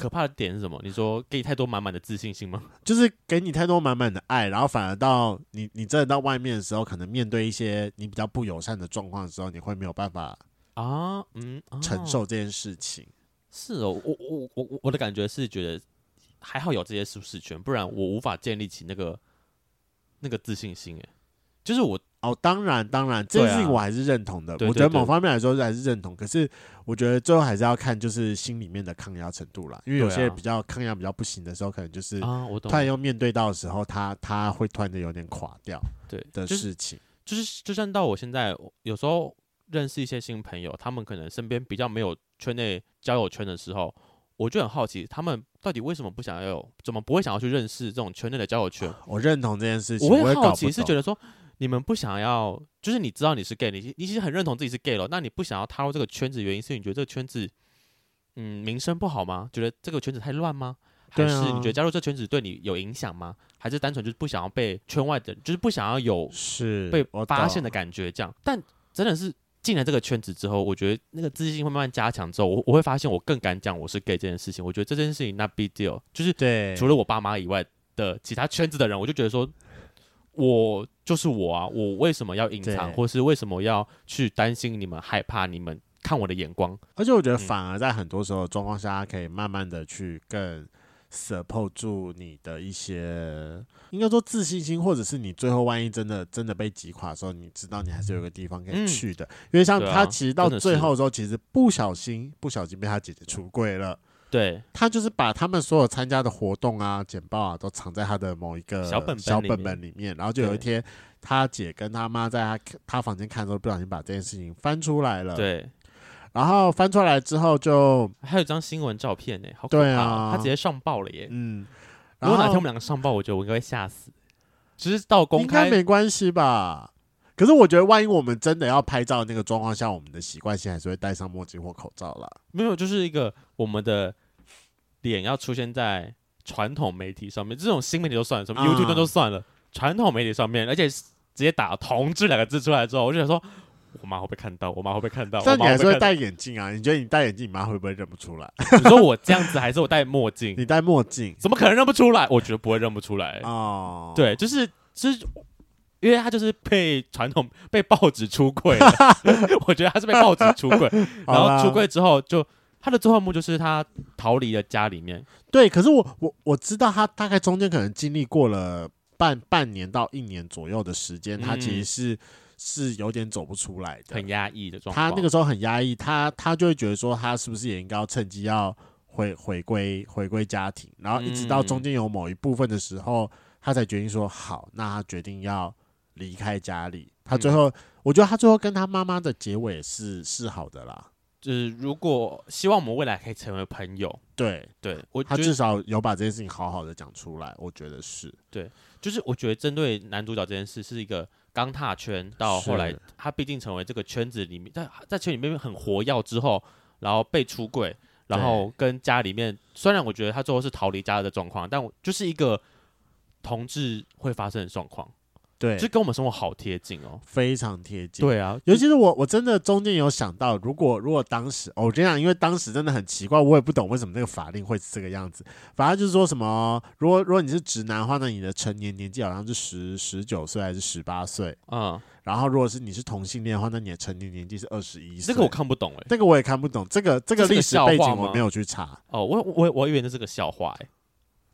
可怕的点是什么？你说给你太多满满的自信心吗？就是给你太多满满的爱，然后反而到你你真的到外面的时候，可能面对一些你比较不友善的状况的时候，你会没有办法啊，嗯，承受这件事情。是哦，我我我我我的感觉是觉得还好有这些舒适圈，不然我无法建立起那个那个自信心。诶，就是我。哦，当然，当然，这件事情我还是认同的。我觉得某方面来说还是认同，可是我觉得最后还是要看就是心里面的抗压程度啦。因为有些比较抗压比较不行的时候，可能就是突然又面对到的时候，他他会突然的有点垮掉。对的事情，就是就算到我现在，有时候认识一些新朋友，他们可能身边比较没有圈内交友圈的时候，我就很好奇，他们到底为什么不想要有，怎么不会想要去认识这种圈内的交友圈？我认同这件事情，我会好奇是觉得说。你们不想要，就是你知道你是 gay，你你其实很认同自己是 gay 了，那你不想要踏入这个圈子，原因是你觉得这个圈子，嗯，名声不好吗？觉得这个圈子太乱吗？还是你觉得加入这圈子对你有影响吗？还是单纯就是不想要被圈外的，就是不想要有是被发现的感觉这样？但真的是进了这个圈子之后，我觉得那个自信心会慢慢加强之后，我我会发现我更敢讲我是 gay 这件事情。我觉得这件事情 not big deal，就是对除了我爸妈以外的其他圈子的人，我就觉得说。我就是我啊！我为什么要隐藏，或是为什么要去担心你们害怕你们看我的眼光？而且我觉得，反而在很多时候状况下，可以慢慢的去更 support 住你的一些，应该说自信心，或者是你最后万一真的真的被击垮的时候，你知道你还是有个地方可以去的。因为像他其实到最后的时候，其实不小心不小心被他姐姐出柜了。对，他就是把他们所有参加的活动啊、简报啊，都藏在他的某一个小本小本本里面。然后就有一天，他姐跟他妈在他他房间看的时候，不小心把这件事情翻出来了。对，然后翻出来之后，就还有一张新闻照片呢，好可怕！对啊，他直接上报了耶。嗯，如果哪天我们两个上报，我觉得我应该会吓死。只是到公开应该没关系吧？可是我觉得，万一我们真的要拍照那个状况下，我们的习惯性还是会戴上墨镜或口罩啦。没有，就是一个我们的。脸要出现在传统媒体上面，这种新媒体都算了，什么 YouTube 都算了，传、嗯、统媒体上面，而且直接打“同志”两个字出来之后，我就想说，我妈会不会看到？我妈会不会看到？但你还是会戴眼镜啊？你觉得你戴眼镜，你妈会不会认不出来？你说我这样子，还是我戴墨镜？你戴墨镜，怎么可能认不出来？我觉得不会认不出来哦。对，就是就是，因为他就是被传统被报纸出柜，我觉得他是被报纸出柜，然后出柜之后就。他的最后一幕就是他逃离了家里面。对，可是我我我知道他大概中间可能经历过了半半年到一年左右的时间，嗯、他其实是是有点走不出来的，很压抑的。他那个时候很压抑，他他就会觉得说，他是不是也应该要趁机要回回归回归家庭？然后一直到中间有某一部分的时候，嗯、他才决定说好，那他决定要离开家里。他最后，嗯、我觉得他最后跟他妈妈的结尾是是好的啦。就是如果希望我们未来可以成为朋友，对对，我他至少有把这件事情好好的讲出来，我觉得是对。就是我觉得针对男主角这件事是一个刚踏圈，到后来他毕竟成为这个圈子里面，在在圈里面很活跃之后，然后被出柜，然后跟家里面，虽然我觉得他最后是逃离家的状况，但我就是一个同志会发生的状况。对，就跟我们生活好贴近哦，非常贴近。对啊，尤其是我，我真的中间有想到，如果如果当时，哦，我这样，因为当时真的很奇怪，我也不懂为什么那个法令会是这个样子。反正就是说什么，如果如果你是直男的话，那你的成年年纪好像是十十九岁还是十八岁？嗯，然后如果是你是同性恋的话，那你的成年年纪是二十一岁。这个我看不懂哎，这个我也看不懂，这个这个历史背景我没有去查。哦，我我我以为那是个笑话哎。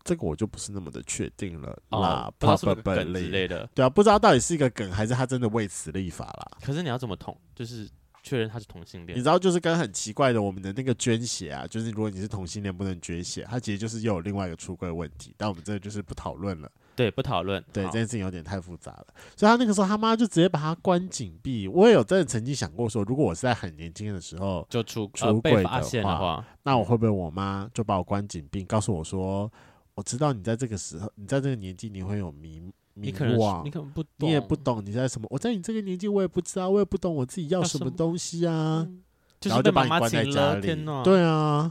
这个我就不是那么的确定了啦，哦、不知道是不是梗之类的，对啊，不知道到底是一个梗还是他真的为此立法啦。可是你要怎么捅？就是确认他是同性恋。你知道，就是跟很奇怪的我们的那个捐血啊，就是如果你是同性恋不能捐血，他其实就是又有另外一个出柜问题。但我们这个就是不讨论了。对，不讨论。对，这件事情有点太复杂了。所以他那个时候他妈就直接把他关紧闭。我也有真的曾经想过说，如果我是在很年轻的时候就出出柜的话，的话那我会不会我妈就把我关紧闭，告诉我说，我知道你在这个时候，你在这个年纪你会有迷。你可能你可能不懂，你也不懂你在什么。我在你这个年纪，我也不知道，我也不懂我自己要什么东西啊。然后就把你关在家里，对啊，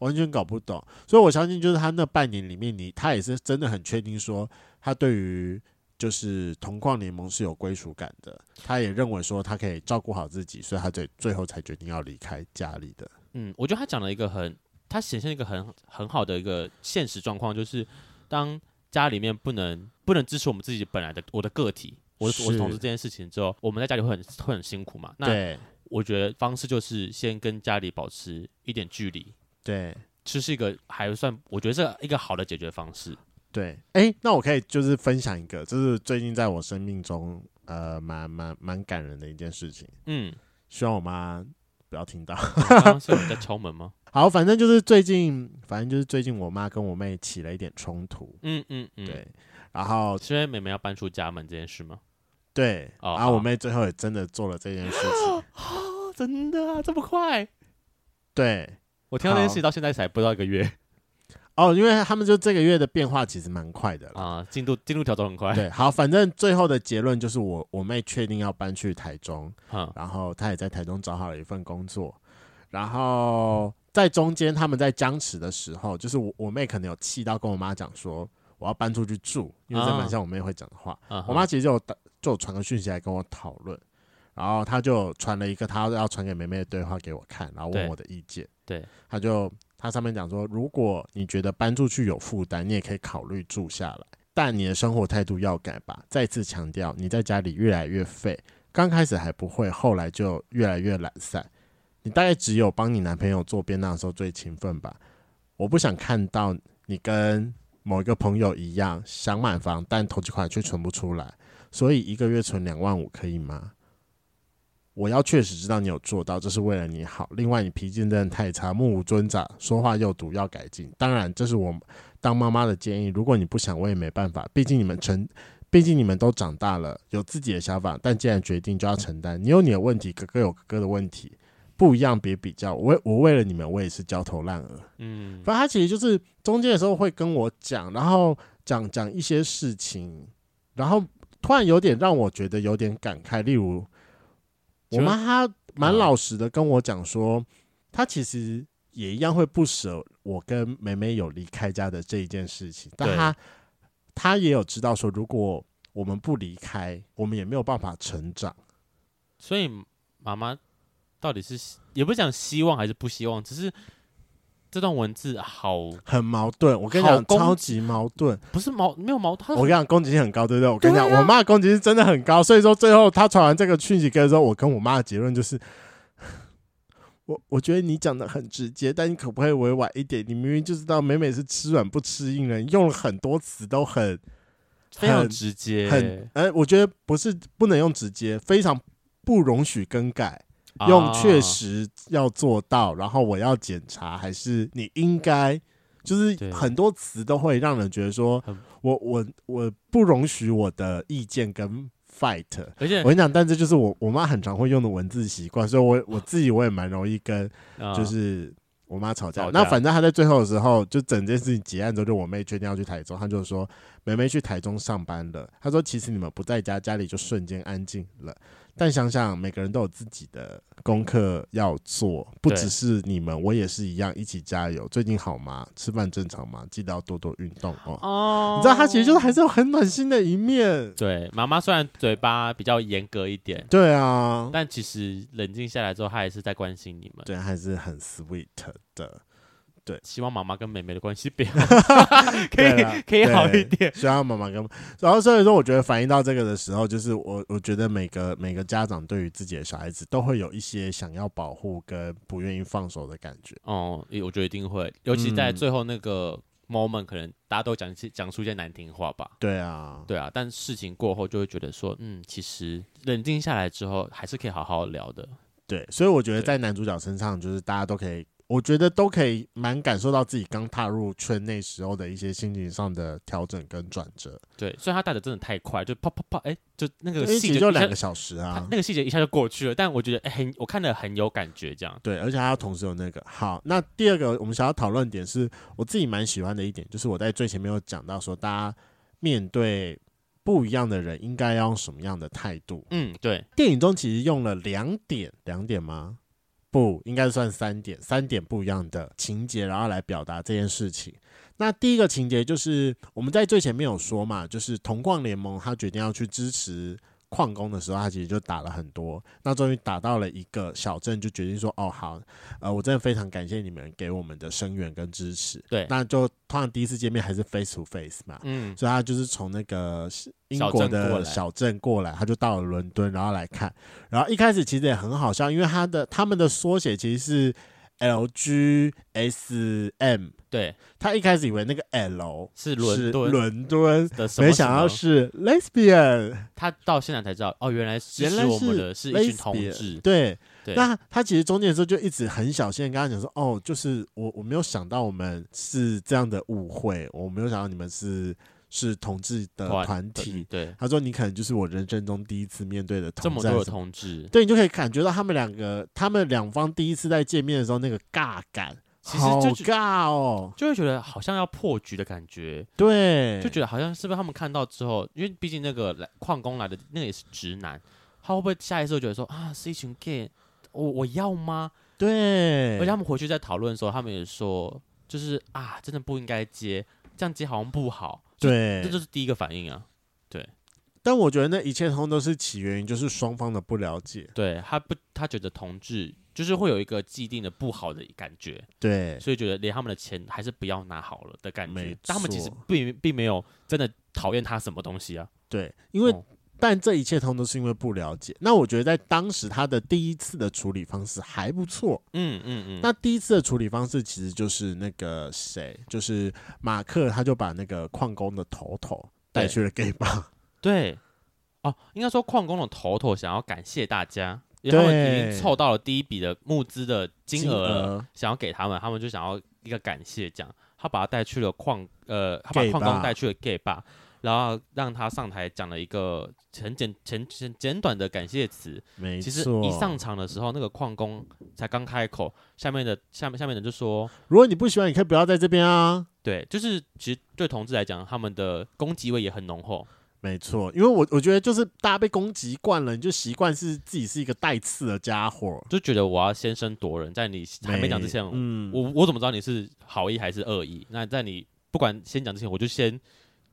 完全搞不懂。所以我相信，就是他那半年里面，你他也是真的很确定说，他对于就是同矿联盟是有归属感的。他也认为说，他可以照顾好自己，所以他最最后才决定要离开家里的。嗯，我觉得他讲了一个很，他显现一个很很好的一个现实状况，就是当。家里面不能不能支持我们自己本来的我的个体，我是我是同志这件事情之后，我们在家里会很会很辛苦嘛？那我觉得方式就是先跟家里保持一点距离，对，这是一个还算我觉得是一个好的解决方式。对，哎、欸，那我可以就是分享一个，就是最近在我生命中呃蛮蛮蛮感人的一件事情。嗯，希望我妈不要听到。刚刚是有人在敲门吗？好，反正就是最近，反正就是最近，我妈跟我妹起了一点冲突。嗯嗯嗯，对。然后，是因为妹妹要搬出家门这件事吗？对。哦、然后我妹最后也真的做了这件事情。哦，真的啊，这么快？对，我听到这件事到现在才不到一个月。哦，因为他们就这个月的变化其实蛮快的啊，进度进度条都很快。对，好，反正最后的结论就是我我妹确定要搬去台中，嗯、然后她也在台中找好了一份工作，然后。在中间，他们在僵持的时候，就是我我妹可能有气到跟我妈讲说，我要搬出去住，因为这蛮像我妹会讲的话。Uh huh. 我妈其实就有就传个讯息来跟我讨论，然后她就传了一个她要传给妹妹的对话给我看，然后问我的意见。对，她就她上面讲说，如果你觉得搬出去有负担，你也可以考虑住下来，但你的生活态度要改吧。再次强调，你在家里越来越废，刚开始还不会，后来就越来越懒散。你大概只有帮你男朋友做便当的时候最勤奋吧？我不想看到你跟某一个朋友一样想买房，但投资款却存不出来，所以一个月存两万五可以吗？我要确实知道你有做到，这是为了你好。另外，你脾气真的太差，目无尊长，说话又毒，要改进。当然，这是我当妈妈的建议。如果你不想，我也没办法。毕竟你们成，毕竟你们都长大了，有自己的想法。但既然决定，就要承担。你有你的问题，哥哥有哥哥的问题。不一样，别比较。我我为了你们，我也是焦头烂额。嗯，反正他其实就是中间的时候会跟我讲，然后讲讲一些事情，然后突然有点让我觉得有点感慨。例如，我妈她蛮老实的跟我讲说，她其实也一样会不舍我跟梅梅有离开家的这一件事情，但她她也有知道说，如果我们不离开，我们也没有办法成长。所以妈妈。到底是也不是讲希望还是不希望，只是这段文字好很矛盾。我跟你讲，超级矛盾，不是矛没有矛盾。我跟你讲，攻击性很高，对不对？我跟你讲，我妈攻击性真的很高。所以说，最后她传完这个讯息给的时候，我跟我妈的结论就是，我我觉得你讲的很直接，但你可不可以委婉一点？你明明就知道美美是吃软不吃硬人，用了很多词都很非常直接，很哎，我觉得不是不能用直接，非常不容许更改。用确实要做到，然后我要检查，还是你应该，就是很多词都会让人觉得说，我我我不容许我的意见跟 fight，而且我跟你讲，但这就是我我妈很常会用的文字习惯，所以我 我自己我也蛮容易跟就是我妈吵架。那反正她在最后的时候，就整件事情结案之后，就我妹决定要去台中，她就说妹妹去台中上班了。她说其实你们不在家，家里就瞬间安静了。但想想每个人都有自己的功课要做，不只是你们，我也是一样，一起加油。最近好吗？吃饭正常吗？记得要多多运动哦。哦，你知道他其实就是还是有很暖心的一面。对，妈妈虽然嘴巴比较严格一点，对啊，但其实冷静下来之后，她还是在关心你们。对，还是很 sweet 的。对，希望妈妈跟妹妹的关系变 可以可以好一点。希望妈妈跟，然后所以说，我觉得反映到这个的时候，就是我我觉得每个每个家长对于自己的小孩子都会有一些想要保护跟不愿意放手的感觉。哦，我觉得一定会，尤其在最后那个 moment，可能大家都讲讲出一些难听话吧。对啊，对啊，但事情过后就会觉得说，嗯，其实冷静下来之后，还是可以好好聊的。对，所以我觉得在男主角身上，就是大家都可以。我觉得都可以蛮感受到自己刚踏入圈内时候的一些心情上的调整跟转折。对，所以他带的真的太快，就啪啪啪，哎，就那个细节就两个小时啊，那个细节一下就过去了。但我觉得，哎，很我看的很有感觉，这样。对，而且还要同时有那个好。那第二个我们想要讨论点是我自己蛮喜欢的一点，就是我在最前面有讲到说，大家面对不一样的人应该要用什么样的态度。嗯，对。电影中其实用了两点，两点吗？不，应该算三点，三点不一样的情节，然后来表达这件事情。那第一个情节就是我们在最前面有说嘛，就是铜矿联盟他决定要去支持。矿工的时候，他其实就打了很多。那终于打到了一个小镇，就决定说：“哦，好，呃，我真的非常感谢你们给我们的声援跟支持。”对，那就通常第一次见面还是 face to face 嘛，嗯，所以他就是从那个英国的小镇过来，他就到了伦敦，然后来看。然后一开始其实也很好笑，因为他的他们的缩写其实是。L G S M，对，他一开始以为那个 L 是伦敦，伦敦的没想到是 Lesbian，他到现在才知道，哦，原来是原来是我们的是一群同志，对，对，那他其实中间的时候就一直很小心跟他讲说，哦，就是我我没有想到我们是这样的误会，我没有想到你们是。是同志的团体，对，他说你可能就是我人生中第一次面对的同志，这么多的同志，对，你就可以感觉到他们两个，他们两方第一次在见面的时候那个尬感，其实就尬哦，就会觉得好像要破局的感觉，对，就觉得好像是不是他们看到之后，因为毕竟那个来矿工来的那个也是直男，他会不会下意识觉得说啊是一群 gay，我我要吗？对，而且他们回去在讨论的时候，他们也说就是啊，真的不应该接，这样接好像不好。对，这就是第一个反应啊。对，但我觉得那一切通都是起源于就是双方的不了解。对，他不，他觉得同志就是会有一个既定的不好的感觉。对，所以觉得连他们的钱还是不要拿好了的感觉。但他们其实并并没有真的讨厌他什么东西啊。对，因为。哦但这一切通都是因为不了解。那我觉得在当时他的第一次的处理方式还不错。嗯嗯嗯。那第一次的处理方式其实就是那个谁，就是马克，他就把那个矿工的头头带去了 gay bar。对。哦，应该说矿工的头头想要感谢大家，因为他们已经凑到了第一笔的募资的金额了，想要给他们，他们就想要一个感谢奖。他把他带去了矿，呃，他把矿工带去了 gay bar。然后让他上台讲了一个很简、简、简简短的感谢词。没错。其实一上场的时候，那个矿工才刚开口，下面的下面下面的人就说：“如果你不喜欢，你可以不要在这边啊。”对，就是其实对同志来讲，他们的攻击味也很浓厚。没错，因为我我觉得就是大家被攻击惯了，你就习惯是自己是一个带刺的家伙，就觉得我要先声夺人，在你还没讲之前，嗯，我我怎么知道你是好意还是恶意？那在你不管先讲之前，我就先。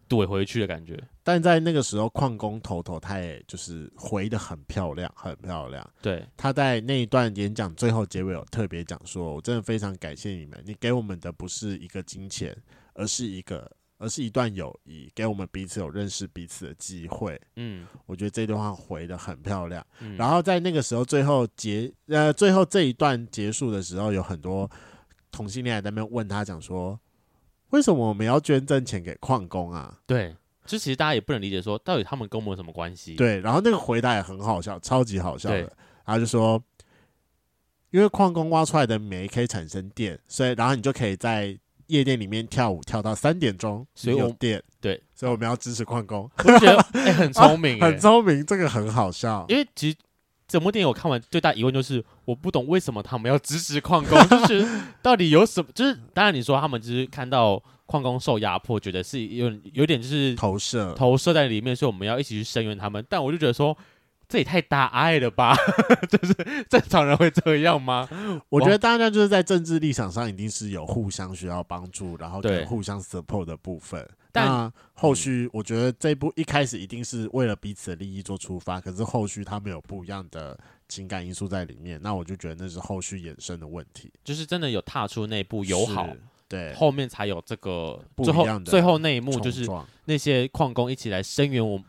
怼回去的感觉，但在那个时候，矿工头头他也就是回的很漂亮，很漂亮。对，他在那一段演讲最后结尾有特别讲说：“我真的非常感谢你们，你给我们的不是一个金钱，而是一个，而是一段友谊，给我们彼此有认识彼此的机会。”嗯，我觉得这段话回的很漂亮。嗯，然后在那个时候最后结呃最后这一段结束的时候，有很多同性恋在那边问他讲说。为什么我们要捐赠钱给矿工啊？对，就其实大家也不能理解说，到底他们跟我们有什么关系？对，然后那个回答也很好笑，超级好笑的。然后就说，因为矿工挖出来的煤可以产生电，所以然后你就可以在夜店里面跳舞，跳到三点钟，所以有电。对，所以我们要支持矿工。我觉得哎、欸，很聪明、欸啊，很聪明，这个很好笑。因为其实。整部电影我看完，最大疑问就是我不懂为什么他们要支持矿工，就是到底有什么？就是当然你说他们只是看到矿工受压迫，觉得是有有点就是投射投射在里面，所以我们要一起去声援他们。但我就觉得说这也太大爱了吧？就是正常人会这样吗？我觉得大家就是在政治立场上一定是有互相需要帮助，然后对互相 support 的部分。但那后续，我觉得这一部一开始一定是为了彼此的利益做出发，可是后续他们有不一样的情感因素在里面，那我就觉得那是后续衍生的问题。就是真的有踏出那一步友好，对，后面才有这个最后最后那一幕，就是那些矿工一起来声援我。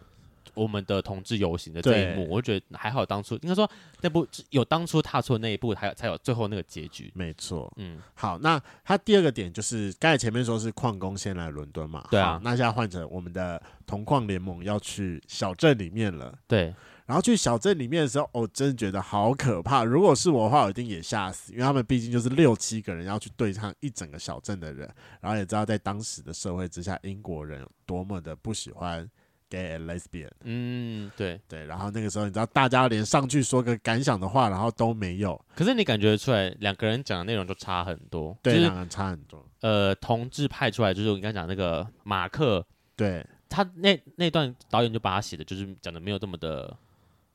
我们的同志游行的这一幕，我觉得还好。当初应该说那部有当初踏出的那一步，还有才有最后那个结局。没错，嗯，好，那他第二个点就是刚才前面说是矿工先来伦敦嘛，对啊，那现在换成我们的铜矿联盟要去小镇里面了，对。然后去小镇里面的时候，我、哦、真的觉得好可怕。如果是我的话，我一定也吓死，因为他们毕竟就是六七个人要去对抗一整个小镇的人，然后也知道在当时的社会之下，英国人有多么的不喜欢 gay and lesbian。嗯，对对。然后那个时候，你知道大家连上去说个感想的话，然后都没有。可是你感觉出来，两个人讲的内容就差很多。对，就是、两个人差很多。呃，同志派出来就是我刚刚讲那个马克，对他那那段导演就把他写的就是讲的没有这么的。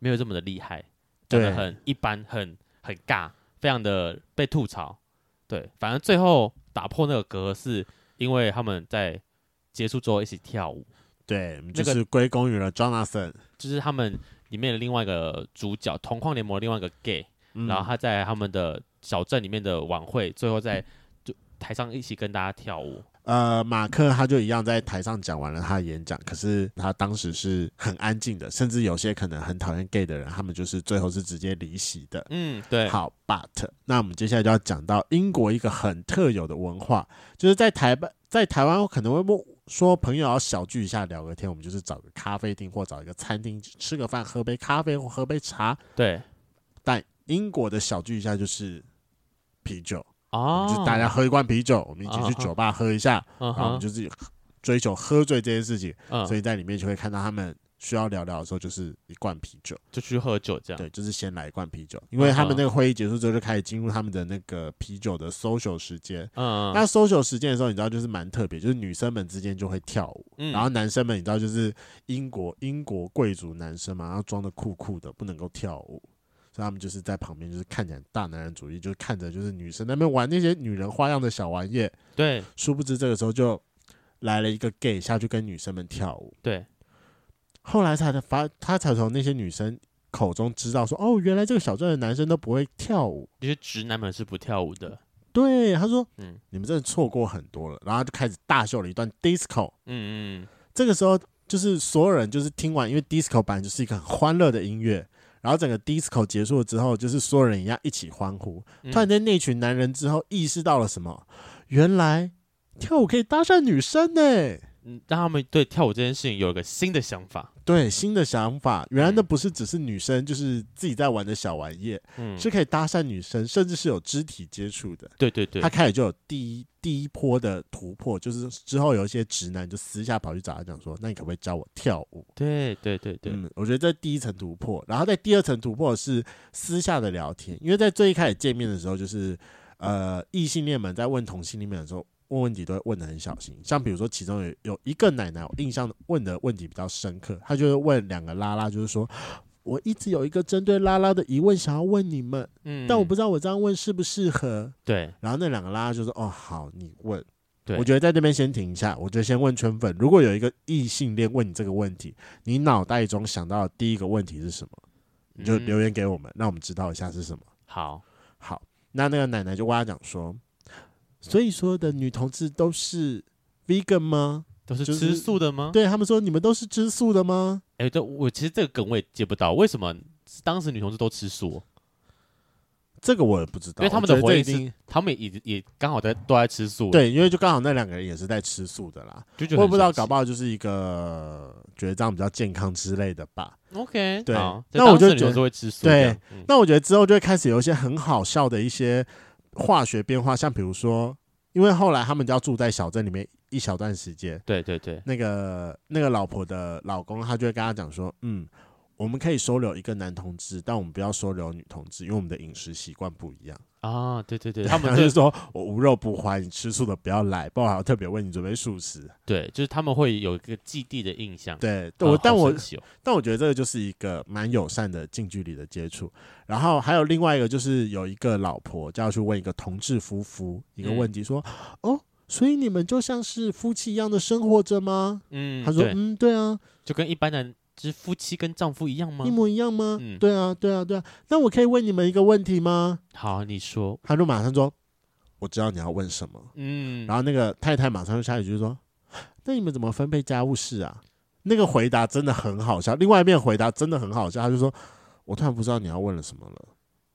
没有这么的厉害，讲的很一般，很很尬，非常的被吐槽。对，反正最后打破那个格是因为他们在结束之后一起跳舞。对，就是归功于了 Jonathan，就是他们里面的另外一个主角，同框联盟另外一个 gay，、嗯、然后他在他们的小镇里面的晚会，最后在就台上一起跟大家跳舞。呃，马克他就一样在台上讲完了他的演讲，可是他当时是很安静的，甚至有些可能很讨厌 gay 的人，他们就是最后是直接离席的。嗯，对。好，but 那我们接下来就要讲到英国一个很特有的文化，就是在台湾，在台湾可能会说朋友要小聚一下聊个天，我们就是找个咖啡厅或找一个餐厅吃个饭，喝杯咖啡或喝杯茶。对。但英国的小聚一下就是啤酒。哦，就大家喝一罐啤酒，我们一起去酒吧喝一下，啊、然后我们就是追求喝醉这件事情，啊、所以在里面就会看到他们需要聊聊的时候，就是一罐啤酒，就去喝酒这样。对，就是先来一罐啤酒，因为他们那个会议结束之后就开始进入他们的那个啤酒的 social 时间。嗯，那 social 时间的时候，你知道就是蛮特别，就是女生们之间就会跳舞，嗯、然后男生们你知道就是英国英国贵族男生嘛，然后装的酷酷的，不能够跳舞。所以他们就是在旁边，就是看起来大男人主义，就是看着就是女生那边玩那些女人花样的小玩意。对，殊不知这个时候就来了一个 gay 下去跟女生们跳舞。对，后来才发，他才从那些女生口中知道说，哦，原来这个小镇的男生都不会跳舞，那些直男们是不跳舞的。对，他说，嗯，你们真的错过很多了。然后就开始大秀了一段 disco。嗯嗯，这个时候就是所有人就是听完，因为 disco 本来就是一个很欢乐的音乐。然后整个 disco 结束了之后，就是所有人一样一起欢呼。突然间，那群男人之后意识到了什么？原来跳舞可以搭讪女生呢。嗯，让他们对跳舞这件事情有一个新的想法。对，新的想法，原来那不是只是女生，就是自己在玩的小玩意，嗯，是可以搭讪女生，甚至是有肢体接触的。对对对，他开始就有第一第一波的突破，就是之后有一些直男就私下跑去找他讲说：“那你可不可以教我跳舞？”对对对对，嗯，我觉得这第一层突破，然后在第二层突破是私下的聊天，因为在最一开始见面的时候，就是呃异性恋们在问同性恋们的时候。问问题都会问的很小心，像比如说其中有有一个奶奶，我印象问的问题比较深刻，她就是问两个拉拉，就是说我一直有一个针对拉拉的疑问想要问你们，嗯，但我不知道我这样问适不适合。对，然后那两个拉拉就说：“哦，好，你问。”对，我觉得在这边先停一下，我就先问圈粉，如果有一个异性恋问你这个问题，你脑袋中想到的第一个问题是什么？你就留言给我们，让我们知道一下是什么。好，好，那那个奶奶就跟他讲说。所以说的女同志都是 vegan 吗？都是吃素的吗？对他们说，你们都是吃素的吗？哎、欸，对，我其实这个梗我也接不到，为什么当时女同志都吃素？这个我也不知道，因为他们的回应是，他们也也刚好在都在吃素。对，因为就刚好那两个人也是在吃素的啦。就我也不知道，搞不好就是一个觉得这样比较健康之类的吧。OK，对，那我就觉得会吃素。对，嗯、那我觉得之后就会开始有一些很好笑的一些。化学变化，像比如说，因为后来他们就要住在小镇里面一小段时间。对对对，那个那个老婆的老公，他就会跟他讲说，嗯。我们可以收留一个男同志，但我们不要收留女同志，因为我们的饮食习惯不一样啊。对对对，他们就是说我无肉不欢，你吃素的不要来，不然还要特别为你准备素食。对，就是他们会有一个既定的印象。对，我、哦、但我、哦、但我觉得这个就是一个蛮友善的近距离的接触。然后还有另外一个，就是有一个老婆就要去问一个同志夫妇一个问题，说：“嗯、哦，所以你们就像是夫妻一样的生活着吗？”嗯，他说：“嗯，对啊，就跟一般的。”是夫妻跟丈夫一样吗？一模一样吗？嗯，对啊，对啊，对啊。那我可以问你们一个问题吗？好，你说。他就马上说：“我知道你要问什么。”嗯，然后那个太太马上就下一句说：“那你们怎么分配家务事啊？”那个回答真的很好笑。另外一面回答真的很好笑，他就说：“我突然不知道你要问了什么了。”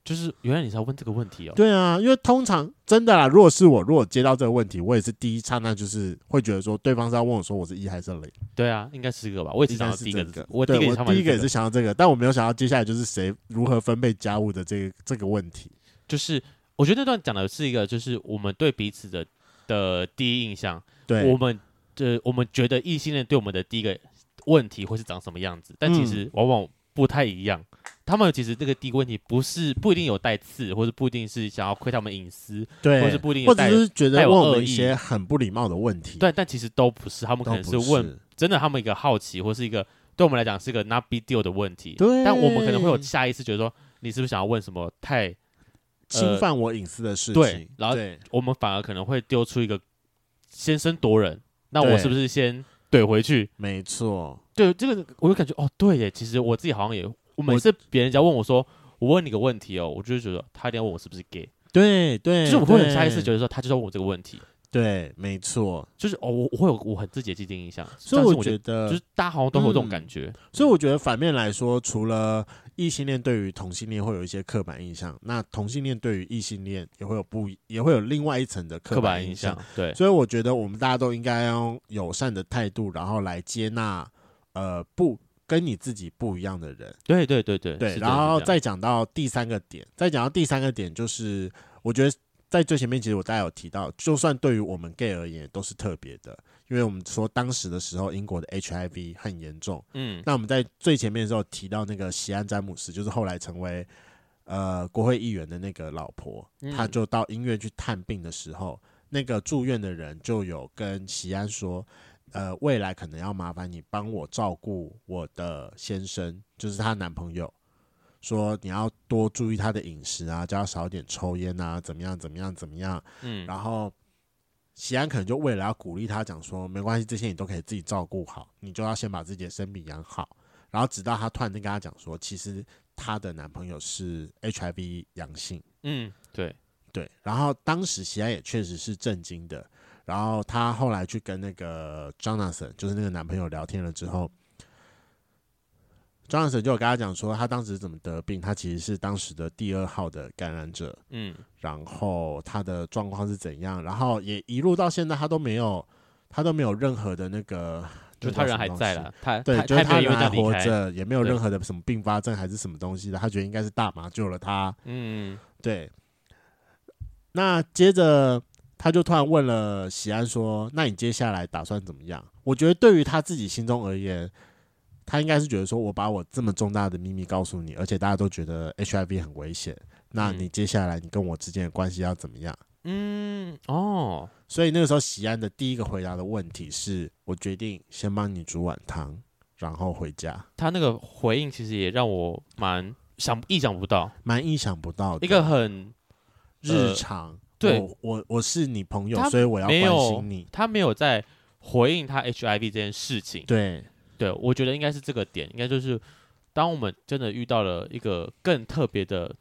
就是原来你是要问这个问题哦？对啊，因为通常真的啦，如果是我，如果接到这个问题，我也是第一刹那就是会觉得说，对方是要问我说我是一还是零？对啊，应该是这个吧？我也是想到第一个，个我第一个、这个、我第一个也是想到这个，但我没有想到接下来就是谁如何分配家务的这个这个问题。就是我觉得那段讲的是一个，就是我们对彼此的的第一印象，对，我们的我们觉得异性恋对我们的第一个问题会是长什么样子，但其实往往不太一样。嗯他们其实这个第一个问题不是不一定有带刺，或者不一定是想要窥探我们隐私，对，或者不一定有，或者是觉得问我们一些很不礼貌的问题，对，但其实都不是，他们可能是问真的，他们一个好奇，或是一个对我们来讲是一个 not big deal 的问题，对，但我们可能会有下意识觉得说，你是不是想要问什么太侵犯我隐私的事情？呃、对，然后我们反而可能会丢出一个先声夺人，那我是不是先怼回去？没错，对，这个我就感觉哦，对耶，其实我自己好像也。我每次别人家问我说：“我问你个问题哦，我就觉得他一定要问我是不是 gay。”对对，就是我会很下意识觉得说他就要问我这个问题。对，没错，就是哦，我我会有我很自己的既定印象，所以我觉得就是大家好像都会有这种感觉。嗯、所以我觉得反面来说，除了异性恋对于同性恋会有一些刻板印象，那同性恋对于异性恋也会有不也会有另外一层的刻板。印象对，所以我觉得我们大家都应该用友善的态度，然后来接纳呃不。跟你自己不一样的人，对对对对对，然后再讲到第三个点，再讲到第三个点，就是我觉得在最前面，其实我大概有提到，就算对于我们 gay 而言，都是特别的，因为我们说当时的时候，英国的 HIV 很严重，嗯，那我们在最前面的时候提到那个席安詹姆斯，就是后来成为呃国会议员的那个老婆，她就到医院去探病的时候，那个住院的人就有跟席安说。呃，未来可能要麻烦你帮我照顾我的先生，就是她男朋友，说你要多注意他的饮食啊，叫他少点抽烟啊，怎么样，怎么样，怎么样。嗯，然后喜安可能就为了要鼓励他，讲说没关系，这些你都可以自己照顾好，你就要先把自己的身体养好。然后直到她突然间跟他讲说，其实她的男朋友是 HIV 阳性。嗯，对对。然后当时喜安也确实是震惊的。然后她后来去跟那个 Jonathan，就是那个男朋友聊天了之后，Jonathan 就有跟他讲说，他当时怎么得病，他其实是当时的第二号的感染者，嗯，然后他的状况是怎样，然后也一路到现在，他都没有，他都没有任何的那个，就他人还在了，他对，就是他人还活着，也没有任何的什么并发症还是什么东西的，他觉得应该是大麻救了他，嗯，对，那接着。他就突然问了喜安说：“那你接下来打算怎么样？”我觉得对于他自己心中而言，他应该是觉得说：“我把我这么重大的秘密告诉你，而且大家都觉得 HIV 很危险，那你接下来你跟我之间的关系要怎么样？”嗯，哦，所以那个时候喜安的第一个回答的问题是：“我决定先帮你煮碗汤，然后回家。”他那个回应其实也让我蛮想意想不到，蛮意想不到的，一个很日常。呃对，我我我是你朋友，所以我要关心你。他没有在回应他 HIV 这件事情。对，对我觉得应该是这个点，应该就是当我们真的遇到了一个更特别的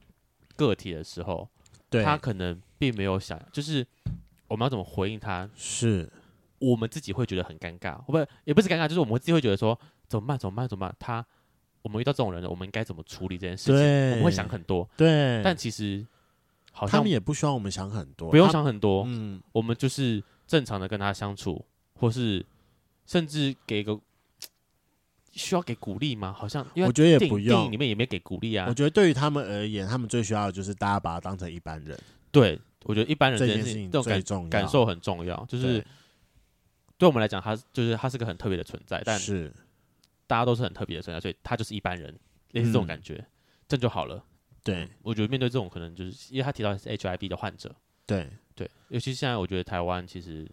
个体的时候，他可能并没有想，就是我们要怎么回应他，是我们自己会觉得很尴尬，不，也不是尴尬，就是我们自己会觉得说怎么办？怎么办？怎么办？他，我们遇到这种人了，我们应该怎么处理这件事情？我们会想很多，对，但其实。好像他们也不需要我们想很多，不用想很多。嗯，我们就是正常的跟他相处，或是甚至给个需要给鼓励吗？好像因为我觉得也不用，电影里面也没给鼓励啊。我觉得对于他们而言，他们最需要的就是大家把他当成一般人。对，我觉得一般人这件事情这种感感受很重要，就是对我们来讲，他就是他是个很特别的存在，但是大家都是很特别的存在，所以他就是一般人，类似这种感觉，这就好了。对，我觉得面对这种可能，就是因为他提到的是 HIV 的患者，对。对，尤其现在我觉得台湾其实，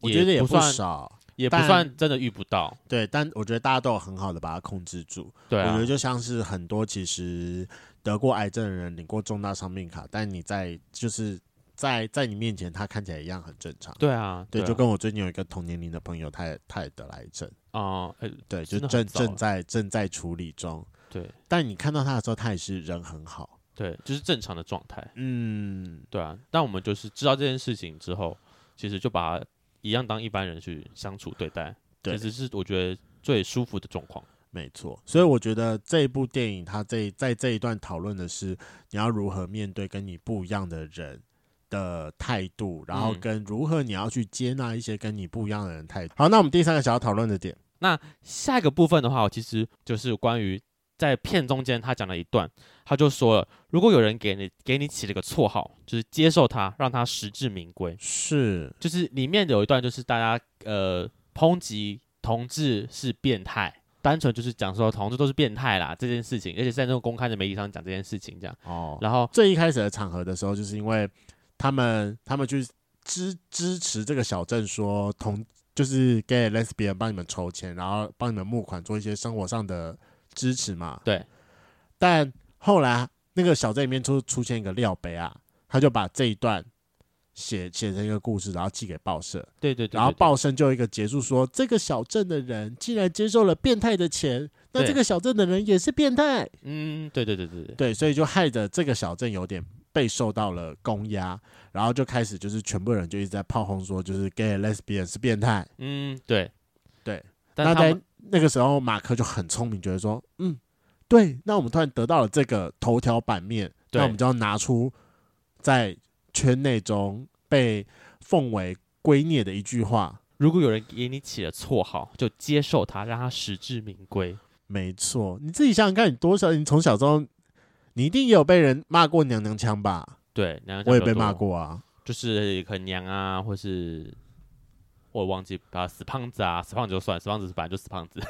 我觉得也不少，也不算真的遇不到，对，但我觉得大家都有很好的把它控制住，对、啊，我觉得就像是很多其实得过癌症的人领过重大伤病卡，但你在就是在在你面前他看起来一样很正常，对啊，对，就跟我最近有一个同年龄的朋友，他也他也得了癌症。啊，呃、对，就正正在正在处理中。对，但你看到他的时候，他也是人很好，对，就是正常的状态。嗯，对啊。但我们就是知道这件事情之后，其实就把他一样当一般人去相处对待，对，其实是我觉得最舒服的状况。没错，所以我觉得这一部电影，它这在这一段讨论的是你要如何面对跟你不一样的人的态度，然后跟如何你要去接纳一些跟你不一样的人态度。好，那我们第三个想要讨论的点，那下一个部分的话，我其实就是关于在片中间他讲了一段，他就说了，如果有人给你给你起了个绰号，就是接受他，让他实至名归。是，就是里面有一段就是大家呃抨击同志是变态。单纯就是讲说同志都是变态啦这件事情，而且在那种公开的媒体上讲这件事情这样。哦，然后最一开始的场合的时候，就是因为他们他们去支支持这个小镇，说同就是 gay lesbian 帮你们筹钱，然后帮你们募款，做一些生活上的支持嘛。对。但后来那个小镇里面出出现一个廖北啊，他就把这一段。写写成一个故事，然后寄给报社。对对对，对，然后报社就一个结束说，这个小镇的人竟然接受了变态的钱，那这个小镇的人也是变态。嗯，对对对对对，对，所以就害得这个小镇有点被受到了攻压，然后就开始就是全部人就一直在炮轰说，就是 gay lesbian 是变态。嗯，对对。那在那个时候，马克就很聪明，觉得说，嗯，对，那我们突然得到了这个头条版面，那我们就要拿出在。圈内中被奉为圭臬的一句话：如果有人给你起了绰号，就接受他，让他实至名归。没错，你自己想想看，你多少？你从小时候，你一定也有被人骂过娘娘腔吧？对，娘娘腔我也被骂过啊，就是很娘啊，或是。我忘记啊，死胖子啊，死胖子就算，死胖子反正就死胖子。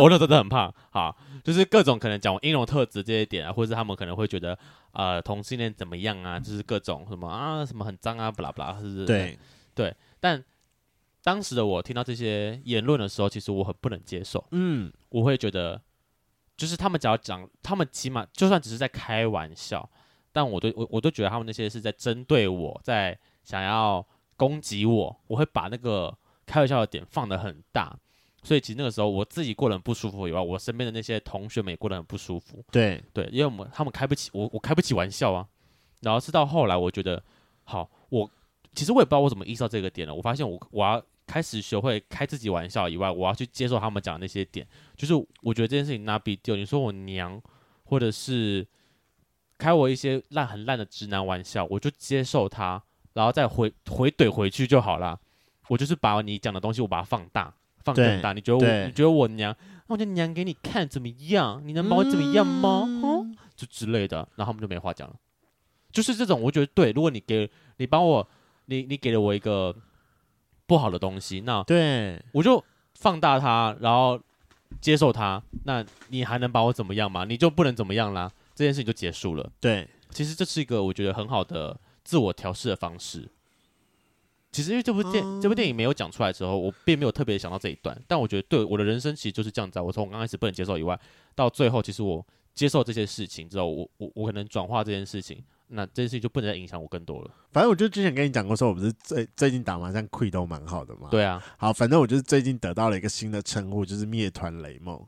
我那 时候真的很胖，好，就是各种可能讲我音容特质这些点啊，或者是他们可能会觉得呃同性恋怎么样啊，就是各种什么啊什么很脏啊，不啦不啦，是不是？对对。但当时的我听到这些言论的时候，其实我很不能接受。嗯，我会觉得，就是他们只要讲，他们起码就算只是在开玩笑，但我都我我都觉得他们那些是在针对我，在想要。攻击我，我会把那个开玩笑的点放得很大，所以其实那个时候我自己过得很不舒服以外，我身边的那些同学们也过得很不舒服。对对，因为我们他们开不起我，我开不起玩笑啊。然后是到后来，我觉得好，我其实我也不知道我怎么意识到这个点了。我发现我我要开始学会开自己玩笑以外，我要去接受他们讲的那些点。就是我觉得这件事情 not big deal。你说我娘，或者是开我一些烂很烂的直男玩笑，我就接受他。然后再回回怼回去就好了。我就是把你讲的东西，我把它放大，放更大。你觉得我，你觉得我娘，那我就娘给你看怎么样？你能把我怎么样吗？就之类的，然后他们就没话讲了。就是这种，我觉得对。如果你给你帮我，你你给了我一个不好的东西，那对我就放大它，然后接受它。那你还能把我怎么样吗？你就不能怎么样啦。这件事情就结束了。对，其实这是一个我觉得很好的。自我调试的方式，其实因为这部电、嗯、这部电影没有讲出来之后，我并没有特别想到这一段。但我觉得，对我的人生其实就是这样子。我从刚开始不能接受以外，到最后，其实我接受这些事情之后，我我我可能转化这件事情，那这件事情就不能再影响我更多了。反正我就之前跟你讲过，说我不是最最近打麻将亏都蛮好的嘛。对啊，好，反正我就是最近得到了一个新的称呼，就是灭团雷梦。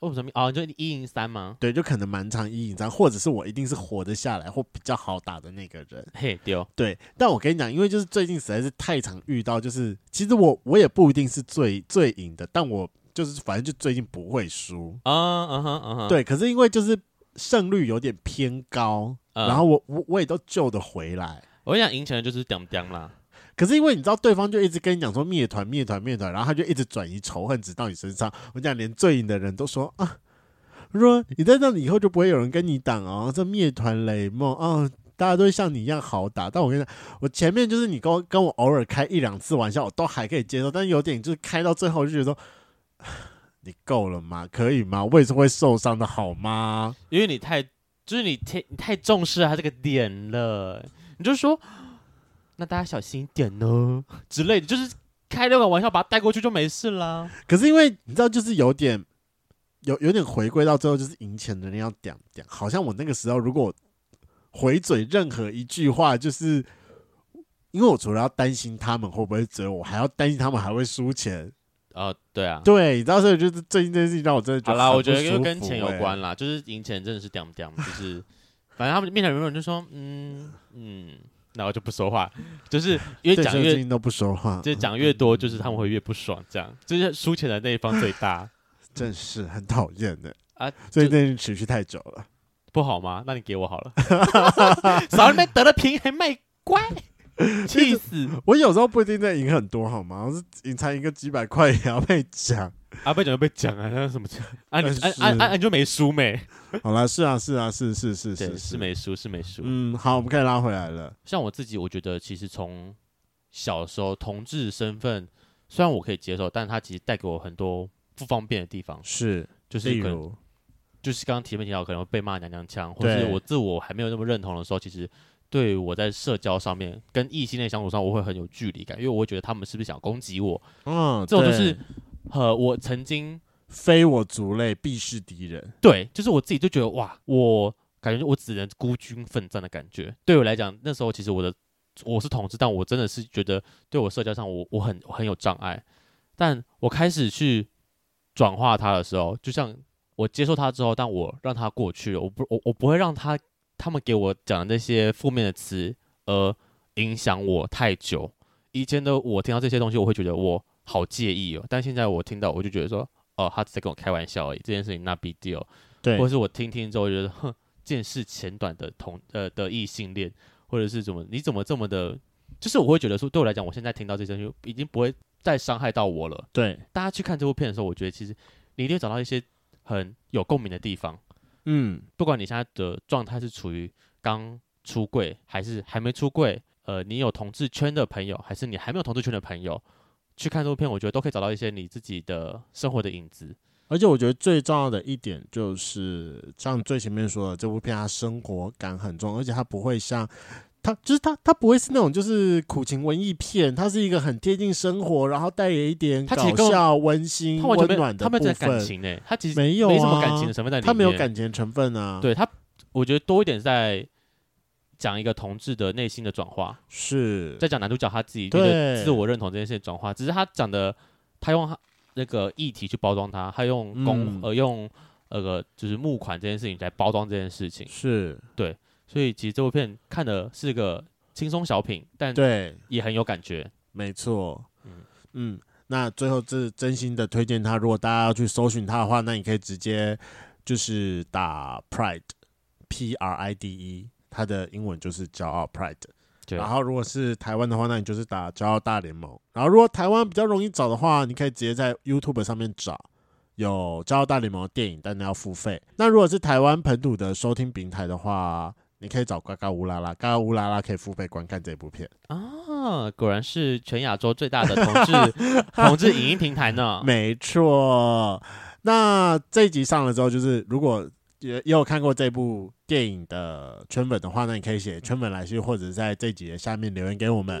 为什么？哦，就一赢三吗？对，就可能蛮常一赢三，或者是我一定是活得下来或比较好打的那个人。嘿，丢。对，但我跟你讲，因为就是最近实在是太常遇到，就是其实我我也不一定是最最赢的，但我就是反正就最近不会输啊，嗯哼嗯哼。对，可是因为就是胜率有点偏高，嗯、然后我我我也都救得回来。我跟你讲，赢钱的就是屌屌啦。可是因为你知道，对方就一直跟你讲说灭团灭团灭团，然后他就一直转移仇恨值到你身上。我讲连最硬的人都说啊，说你在那里以后就不会有人跟你挡哦，这灭团雷梦啊，大家都会像你一样好打。但我跟你讲，我前面就是你跟我跟我偶尔开一两次玩笑，我都还可以接受，但是有点就是开到最后就觉得说，你够了吗？可以吗？我也是会受伤的好吗？因为你太就是你太你太重视他这个点了，你就说。那大家小心一点呢，之类的，就是开那个玩笑，把他带过去就没事啦。可是因为你知道，就是有点有有点回归到最后，就是赢钱的人要讲讲。好像我那个时候如果回嘴任何一句话，就是因为我除了要担心他们会不会追我，还要担心他们还会输钱。哦，对啊，对，你知道，所以就是最近这件事情让我真的觉得、欸、好啦，我觉得就跟钱有关啦，就是赢钱真的是屌屌，就是反正他们面前有人就说，嗯嗯。然后就不说话，就是越讲越都不说话，就讲越多，就是他们会越不爽，这样就是输钱的那一方最大。真是很讨厌的啊！所以那件持续太久了，不好吗？那你给我好了，少那边得了便宜还卖乖。气死！我有时候不一定在赢很多，好吗？我是赢才赢个几百块也要被讲啊！被讲就被讲啊！那什么 讲？啊你啊啊啊！你就没输没？好了，是啊是啊是是是是是没输是没输。嗯，好，我们可以拉回来了。像我自己，我觉得其实从小时候同志身份，虽然我可以接受，但是它其实带给我很多不方便的地方。是，就是可能就是刚刚提没提到，可能会被骂娘娘腔，或者是我自我还没有那么认同的时候，其实。对我在社交上面跟异性恋相处上，我会很有距离感，因为我会觉得他们是不是想攻击我？嗯，这种就是和我曾经非我族类，必是敌人。对，就是我自己就觉得哇，我感觉我只能孤军奋战的感觉。对我来讲，那时候其实我的我是同志，但我真的是觉得对我社交上我我很很有障碍。但我开始去转化他的时候，就像我接受他之后，但我让他过去了，我不我我不会让他。他们给我讲的那些负面的词，而影响我太久。以前的我听到这些东西，我会觉得我好介意哦。但现在我听到，我就觉得说，哦，他只在跟我开玩笑而已。这件事情那 big deal，对，或者是我听听之后觉得，哼，见识浅短的同呃的异性恋，或者是怎么，你怎么这么的，就是我会觉得说，对我来讲，我现在听到这些东西，已经不会再伤害到我了。对，大家去看这部片的时候，我觉得其实你一定会找到一些很有共鸣的地方。嗯，不管你现在的状态是处于刚出柜还是还没出柜，呃，你有同志圈的朋友，还是你还没有同志圈的朋友，去看这部片，我觉得都可以找到一些你自己的生活的影子。而且我觉得最重要的一点就是，像最前面说的，这部片它生活感很重，而且它不会像。它就是它，它不会是那种就是苦情文艺片，它是一个很贴近生活，然后带有一点搞笑、温馨、温暖的部分。他没有感情诶，他其实没有没什么感情的成分在里面。他没有感情成分啊。对他，我觉得多一点在讲一个同志的内心的转化，是在讲男主角他自己对自我认同这件事情转化。只是他讲的，他用那个议题去包装他，他用公、嗯、呃用那个就是募款这件事情来包装这件事情，是对。所以其实这部片看的是个轻松小品，但对也很有感觉。没错，嗯嗯。那最后是真心的推荐他，如果大家要去搜寻他的话，那你可以直接就是打 Pride P R I D E，他的英文就是骄傲 Pride。然后如果是台湾的话，那你就是打骄傲大联盟。然后如果台湾比较容易找的话，你可以直接在 YouTube 上面找有骄傲大联盟的电影，但你要付费。那如果是台湾本土的收听平台的话，你可以找嘎嘎乌拉拉，嘎嘎乌拉拉可以付费观看这部片啊！果然是全亚洲最大的同志同志影音平台呢。没错，那这一集上了之后，就是如果也也有看过这部电影的圈粉的话，那你可以写圈粉来信，或者在这一集的下面留言给我们。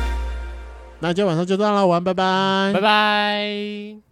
那今天晚上就这样了，晚安，拜拜，拜拜。